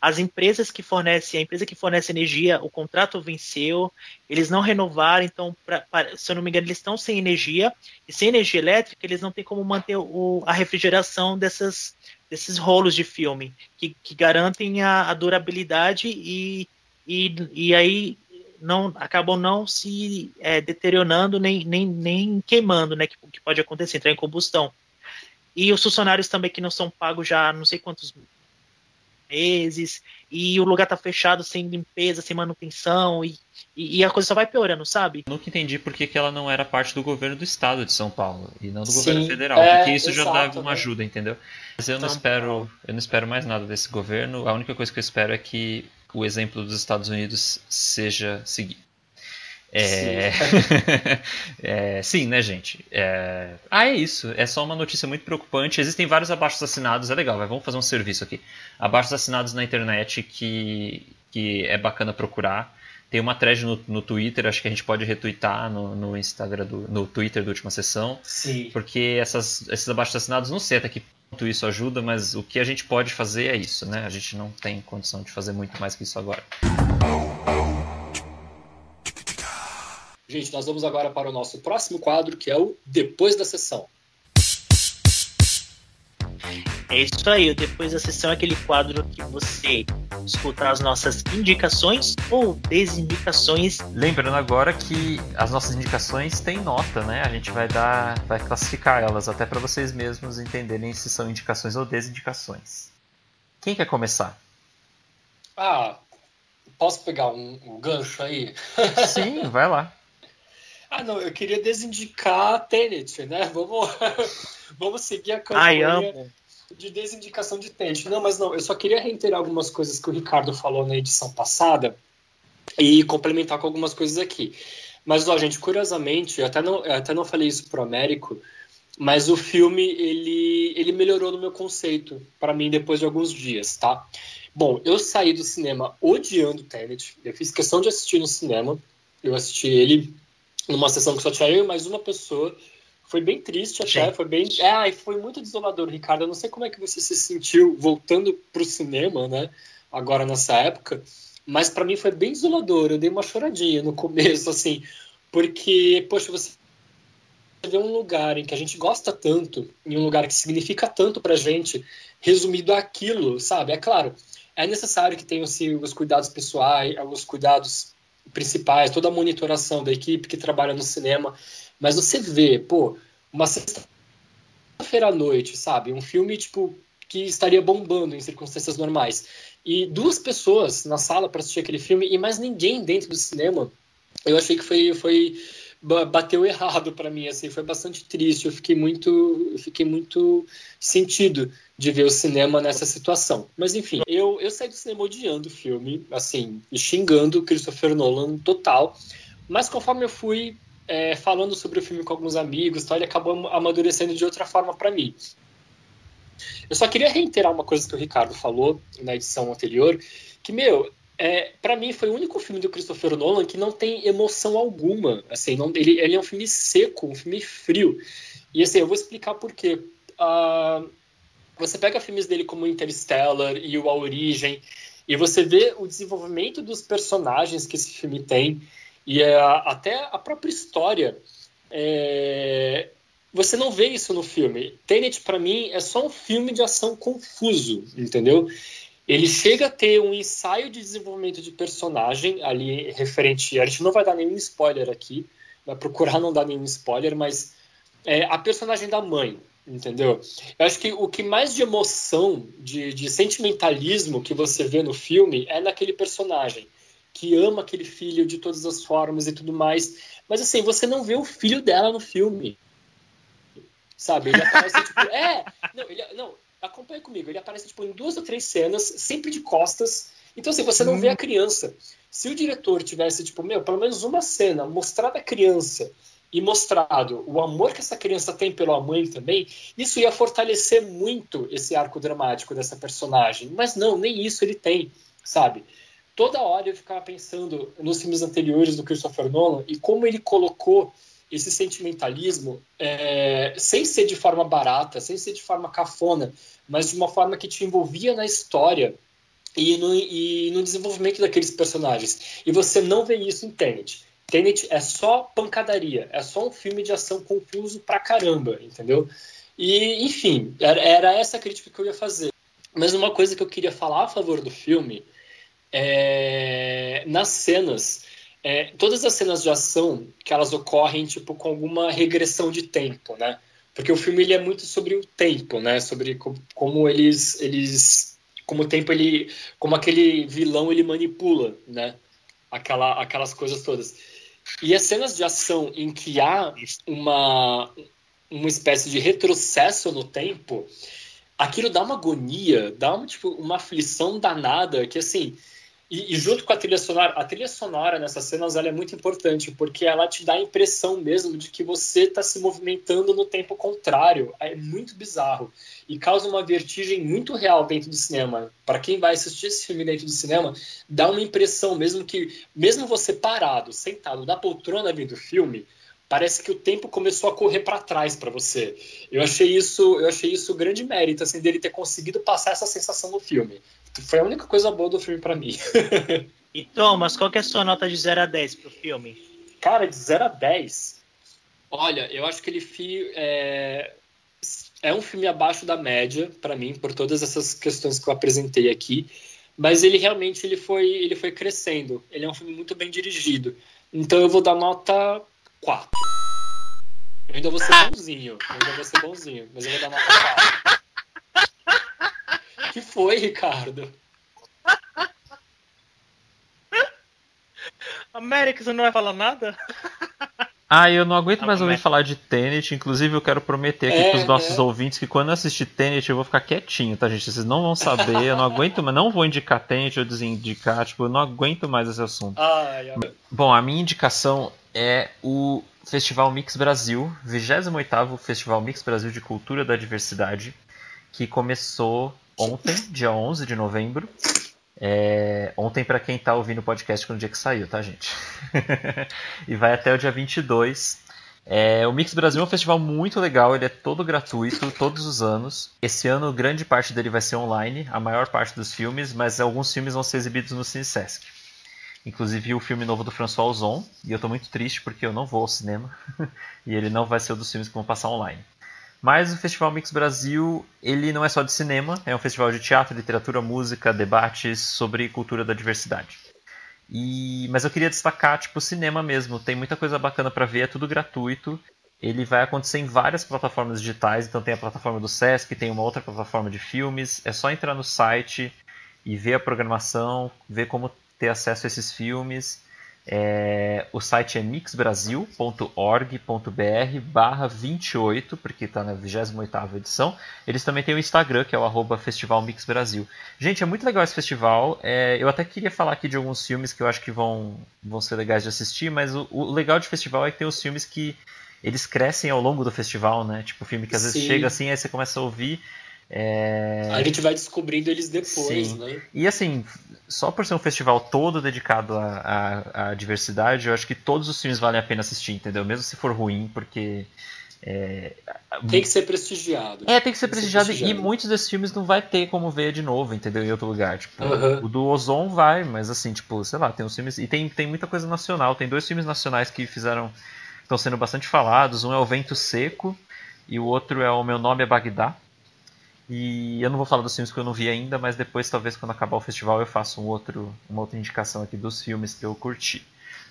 As empresas que fornecem, a empresa que fornece energia, o contrato venceu, eles não renovaram, então, pra, pra- se eu não me engano, eles estão sem energia, e sem energia elétrica, eles não têm como manter o, a refrigeração dessas, desses rolos de filme, que, que garantem a, a durabilidade e, e, e aí não acabam não se é, deteriorando nem, nem, nem queimando, né? Que, que pode acontecer, entrar em combustão. E os funcionários também que não são pagos já não sei quantos meses, e o lugar tá fechado sem limpeza, sem manutenção, e, e, e a coisa só vai piorando, sabe? Nunca entendi por que, que ela não era parte do governo do estado de São Paulo e não do Sim, governo federal, é, porque isso já exato, dava uma né? ajuda, entendeu? Mas eu não São espero, eu não espero mais nada desse governo. A única coisa que eu espero é que o exemplo dos Estados Unidos seja seguido. É... [LAUGHS] é, sim, né, gente? É... Ah, é isso. É só uma notícia muito preocupante. Existem vários abaixos assinados. É legal, vai, vamos fazer um serviço aqui. Abaixos assinados na internet que, que é bacana procurar. Tem uma thread no, no Twitter, acho que a gente pode retweetar no, no Instagram, do, no Twitter da última sessão. Sim. Porque essas, esses abaixos assinados, não sei até que ponto isso ajuda, mas o que a gente pode fazer é isso, né? A gente não tem condição de fazer muito mais que isso agora. Gente, nós vamos agora para o nosso próximo quadro, que é o Depois da Sessão. É isso aí, depois da sessão é aquele quadro que você escuta as nossas indicações ou desindicações. Lembrando agora que as nossas indicações têm nota, né? A gente vai dar, vai classificar elas até para vocês mesmos entenderem se são indicações ou desindicações. Quem quer começar? Ah, posso pegar um, um gancho aí? Sim, vai lá. [LAUGHS] Ah, não, eu queria desindicar a Tenet, né? Vamos, [LAUGHS] vamos seguir a campanha de desindicação de Tenet. Não, mas não, eu só queria reiterar algumas coisas que o Ricardo falou na edição passada e complementar com algumas coisas aqui. Mas, ó, gente, curiosamente, eu até não, eu até não falei isso pro Américo, mas o filme, ele, ele melhorou no meu conceito, para mim, depois de alguns dias, tá? Bom, eu saí do cinema odiando Tenet, eu fiz questão de assistir no cinema, eu assisti ele numa sessão que só tinha eu e mais uma pessoa. Foi bem triste até, foi bem. É, e foi muito desolador, Ricardo. Eu não sei como é que você se sentiu voltando pro cinema, né? Agora nessa época. Mas para mim foi bem desolador. Eu dei uma choradinha no começo, assim. Porque, poxa, você vê um lugar em que a gente gosta tanto, em um lugar que significa tanto pra gente, resumido aquilo, sabe? É claro, é necessário que tenham assim, os cuidados pessoais, os cuidados principais, toda a monitoração da equipe que trabalha no cinema, mas você vê, pô, uma sexta-feira à noite, sabe? Um filme, tipo, que estaria bombando em circunstâncias normais. E duas pessoas na sala para assistir aquele filme e mais ninguém dentro do cinema. Eu achei que foi, foi bateu errado para mim, assim, foi bastante triste. Eu fiquei muito, eu fiquei muito sentido de ver o cinema nessa situação. Mas enfim, eu, eu saí do cinema odiando o filme, assim, xingando o Christopher Nolan total. Mas conforme eu fui é, falando sobre o filme com alguns amigos, tal, ele acabou amadurecendo de outra forma para mim. Eu só queria reiterar uma coisa que o Ricardo falou na edição anterior, que, meu, é, para mim foi o único filme do Christopher Nolan que não tem emoção alguma. Assim, não, ele, ele é um filme seco, um filme frio. E assim, eu vou explicar por quê. Uh, você pega filmes dele como Interstellar e o A Origem, e você vê o desenvolvimento dos personagens que esse filme tem, e é, até a própria história. É, você não vê isso no filme. Tenet, para mim, é só um filme de ação confuso, entendeu? Ele chega a ter um ensaio de desenvolvimento de personagem ali referente. A gente não vai dar nenhum spoiler aqui, vai procurar não dar nenhum spoiler, mas é, a personagem da mãe, entendeu? Eu acho que o que mais de emoção, de, de sentimentalismo que você vê no filme é naquele personagem que ama aquele filho de todas as formas e tudo mais. Mas assim, você não vê o filho dela no filme. Sabe? Ele aparece tipo. [LAUGHS] É! Não, ele, não, acompanha comigo. Ele aparece tipo, em duas ou três cenas, sempre de costas. Então, assim, você não vê a criança. Se o diretor tivesse, tipo, meu, pelo menos uma cena, mostrado a criança e mostrado o amor que essa criança tem pela mãe também, isso ia fortalecer muito esse arco dramático dessa personagem. Mas não, nem isso ele tem, sabe? Toda hora eu ficava pensando nos filmes anteriores do Christopher Nolan e como ele colocou esse sentimentalismo é, sem ser de forma barata, sem ser de forma cafona, mas de uma forma que te envolvia na história e no, e no desenvolvimento daqueles personagens. E você não vê isso em Tenet. Tenet é só pancadaria, é só um filme de ação confuso pra caramba, entendeu? E, enfim, era, era essa a crítica que eu ia fazer. Mas uma coisa que eu queria falar a favor do filme é nas cenas é, todas as cenas de ação que elas ocorrem tipo com alguma regressão de tempo, né? Porque o filme ele é muito sobre o tempo, né? Sobre co como eles eles como o tempo ele, como aquele vilão ele manipula, né? Aquela, aquelas coisas todas. E as cenas de ação em que há uma, uma espécie de retrocesso no tempo, aquilo dá uma agonia, dá uma, tipo, uma aflição danada que assim. E, e, junto com a trilha sonora, a trilha sonora nessas cenas ela é muito importante, porque ela te dá a impressão mesmo de que você está se movimentando no tempo contrário. É muito bizarro. E causa uma vertigem muito real dentro do cinema. Para quem vai assistir esse filme dentro do cinema, dá uma impressão mesmo que, mesmo você parado, sentado na poltrona vendo o filme, parece que o tempo começou a correr para trás para você. Eu achei isso, eu achei isso grande mérito assim dele ter conseguido passar essa sensação no filme. Foi a única coisa boa do filme para mim. [LAUGHS] e Thomas, qual que é a sua nota de 0 a 10 pro filme? Cara, de 0 a 10. Olha, eu acho que ele é, é um filme abaixo da média para mim por todas essas questões que eu apresentei aqui, mas ele realmente ele foi ele foi crescendo. Ele é um filme muito bem dirigido. Então eu vou dar nota 4. Eu ainda vou ser bonzinho. Eu ainda vou ser bonzinho, mas eu vou dar nota 4. Que foi, Ricardo? América, você não vai falar nada? Ah, eu não aguento mais ouvir falar de Tenet. Inclusive, eu quero prometer aqui é, pros nossos é. ouvintes que quando eu assistir Tenet, eu vou ficar quietinho, tá, gente? Vocês não vão saber, eu não aguento mais. Não vou indicar Tenet ou desindicar, tipo, eu não aguento mais esse assunto. Ai, ai. Bom, a minha indicação é o Festival Mix Brasil, 28 Festival Mix Brasil de Cultura da Diversidade, que começou ontem, dia 11 de novembro. É, ontem para quem está ouvindo o podcast no dia que saiu, tá, gente? [LAUGHS] e vai até o dia 22. É, o Mix Brasil é um festival muito legal, ele é todo gratuito, todos os anos. Esse ano, grande parte dele vai ser online, a maior parte dos filmes, mas alguns filmes vão ser exibidos no Cine Sesc. Inclusive o filme novo do François Ozon, e eu estou muito triste porque eu não vou ao cinema, [LAUGHS] e ele não vai ser um dos filmes que vão passar online. Mas o Festival Mix Brasil, ele não é só de cinema, é um festival de teatro, literatura, música, debates sobre cultura da diversidade. E, mas eu queria destacar, tipo, cinema mesmo. Tem muita coisa bacana para ver, é tudo gratuito. Ele vai acontecer em várias plataformas digitais, então tem a plataforma do Sesc, tem uma outra plataforma de filmes. É só entrar no site e ver a programação, ver como ter acesso a esses filmes. É, o site é mixbrasil.org.br barra 28, porque está na 28ª edição. Eles também têm o Instagram, que é o arroba Festival Mix Brasil. Gente, é muito legal esse festival. É, eu até queria falar aqui de alguns filmes que eu acho que vão, vão ser legais de assistir, mas o, o legal de festival é que tem os filmes que eles crescem ao longo do festival, né? Tipo, filme que às vezes Sim. chega assim, aí você começa a ouvir é... A gente vai descobrindo eles depois, Sim. né? E assim, só por ser um festival todo dedicado à, diversidade, eu acho que todos os filmes valem a pena assistir, entendeu? Mesmo se for ruim, porque. É... Tem que ser prestigiado. É, tem que ser, tem prestigiado, ser prestigiado, e muitos desses filmes não vai ter como ver de novo, entendeu? Em outro lugar. Tipo, o do Ozon vai, mas assim, tipo, sei lá, tem uns filmes. E tem, tem muita coisa nacional. Tem dois filmes nacionais que fizeram. estão sendo bastante falados. Um é O Vento Seco e o outro é O Meu Nome é Bagdá e eu não vou falar dos filmes que eu não vi ainda, mas depois, talvez, quando acabar o festival, eu faça um outro, uma outra indicação aqui dos filmes que eu curti.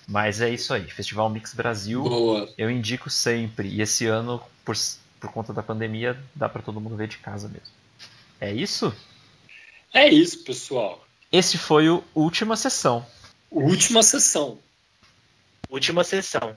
Mas é isso aí, Festival Mix Brasil. Boa. Eu indico sempre. E esse ano, por, por conta da pandemia, dá para todo mundo ver de casa mesmo. É isso? É isso, pessoal. Esse foi o Última Sessão. Última Sessão. Última Sessão.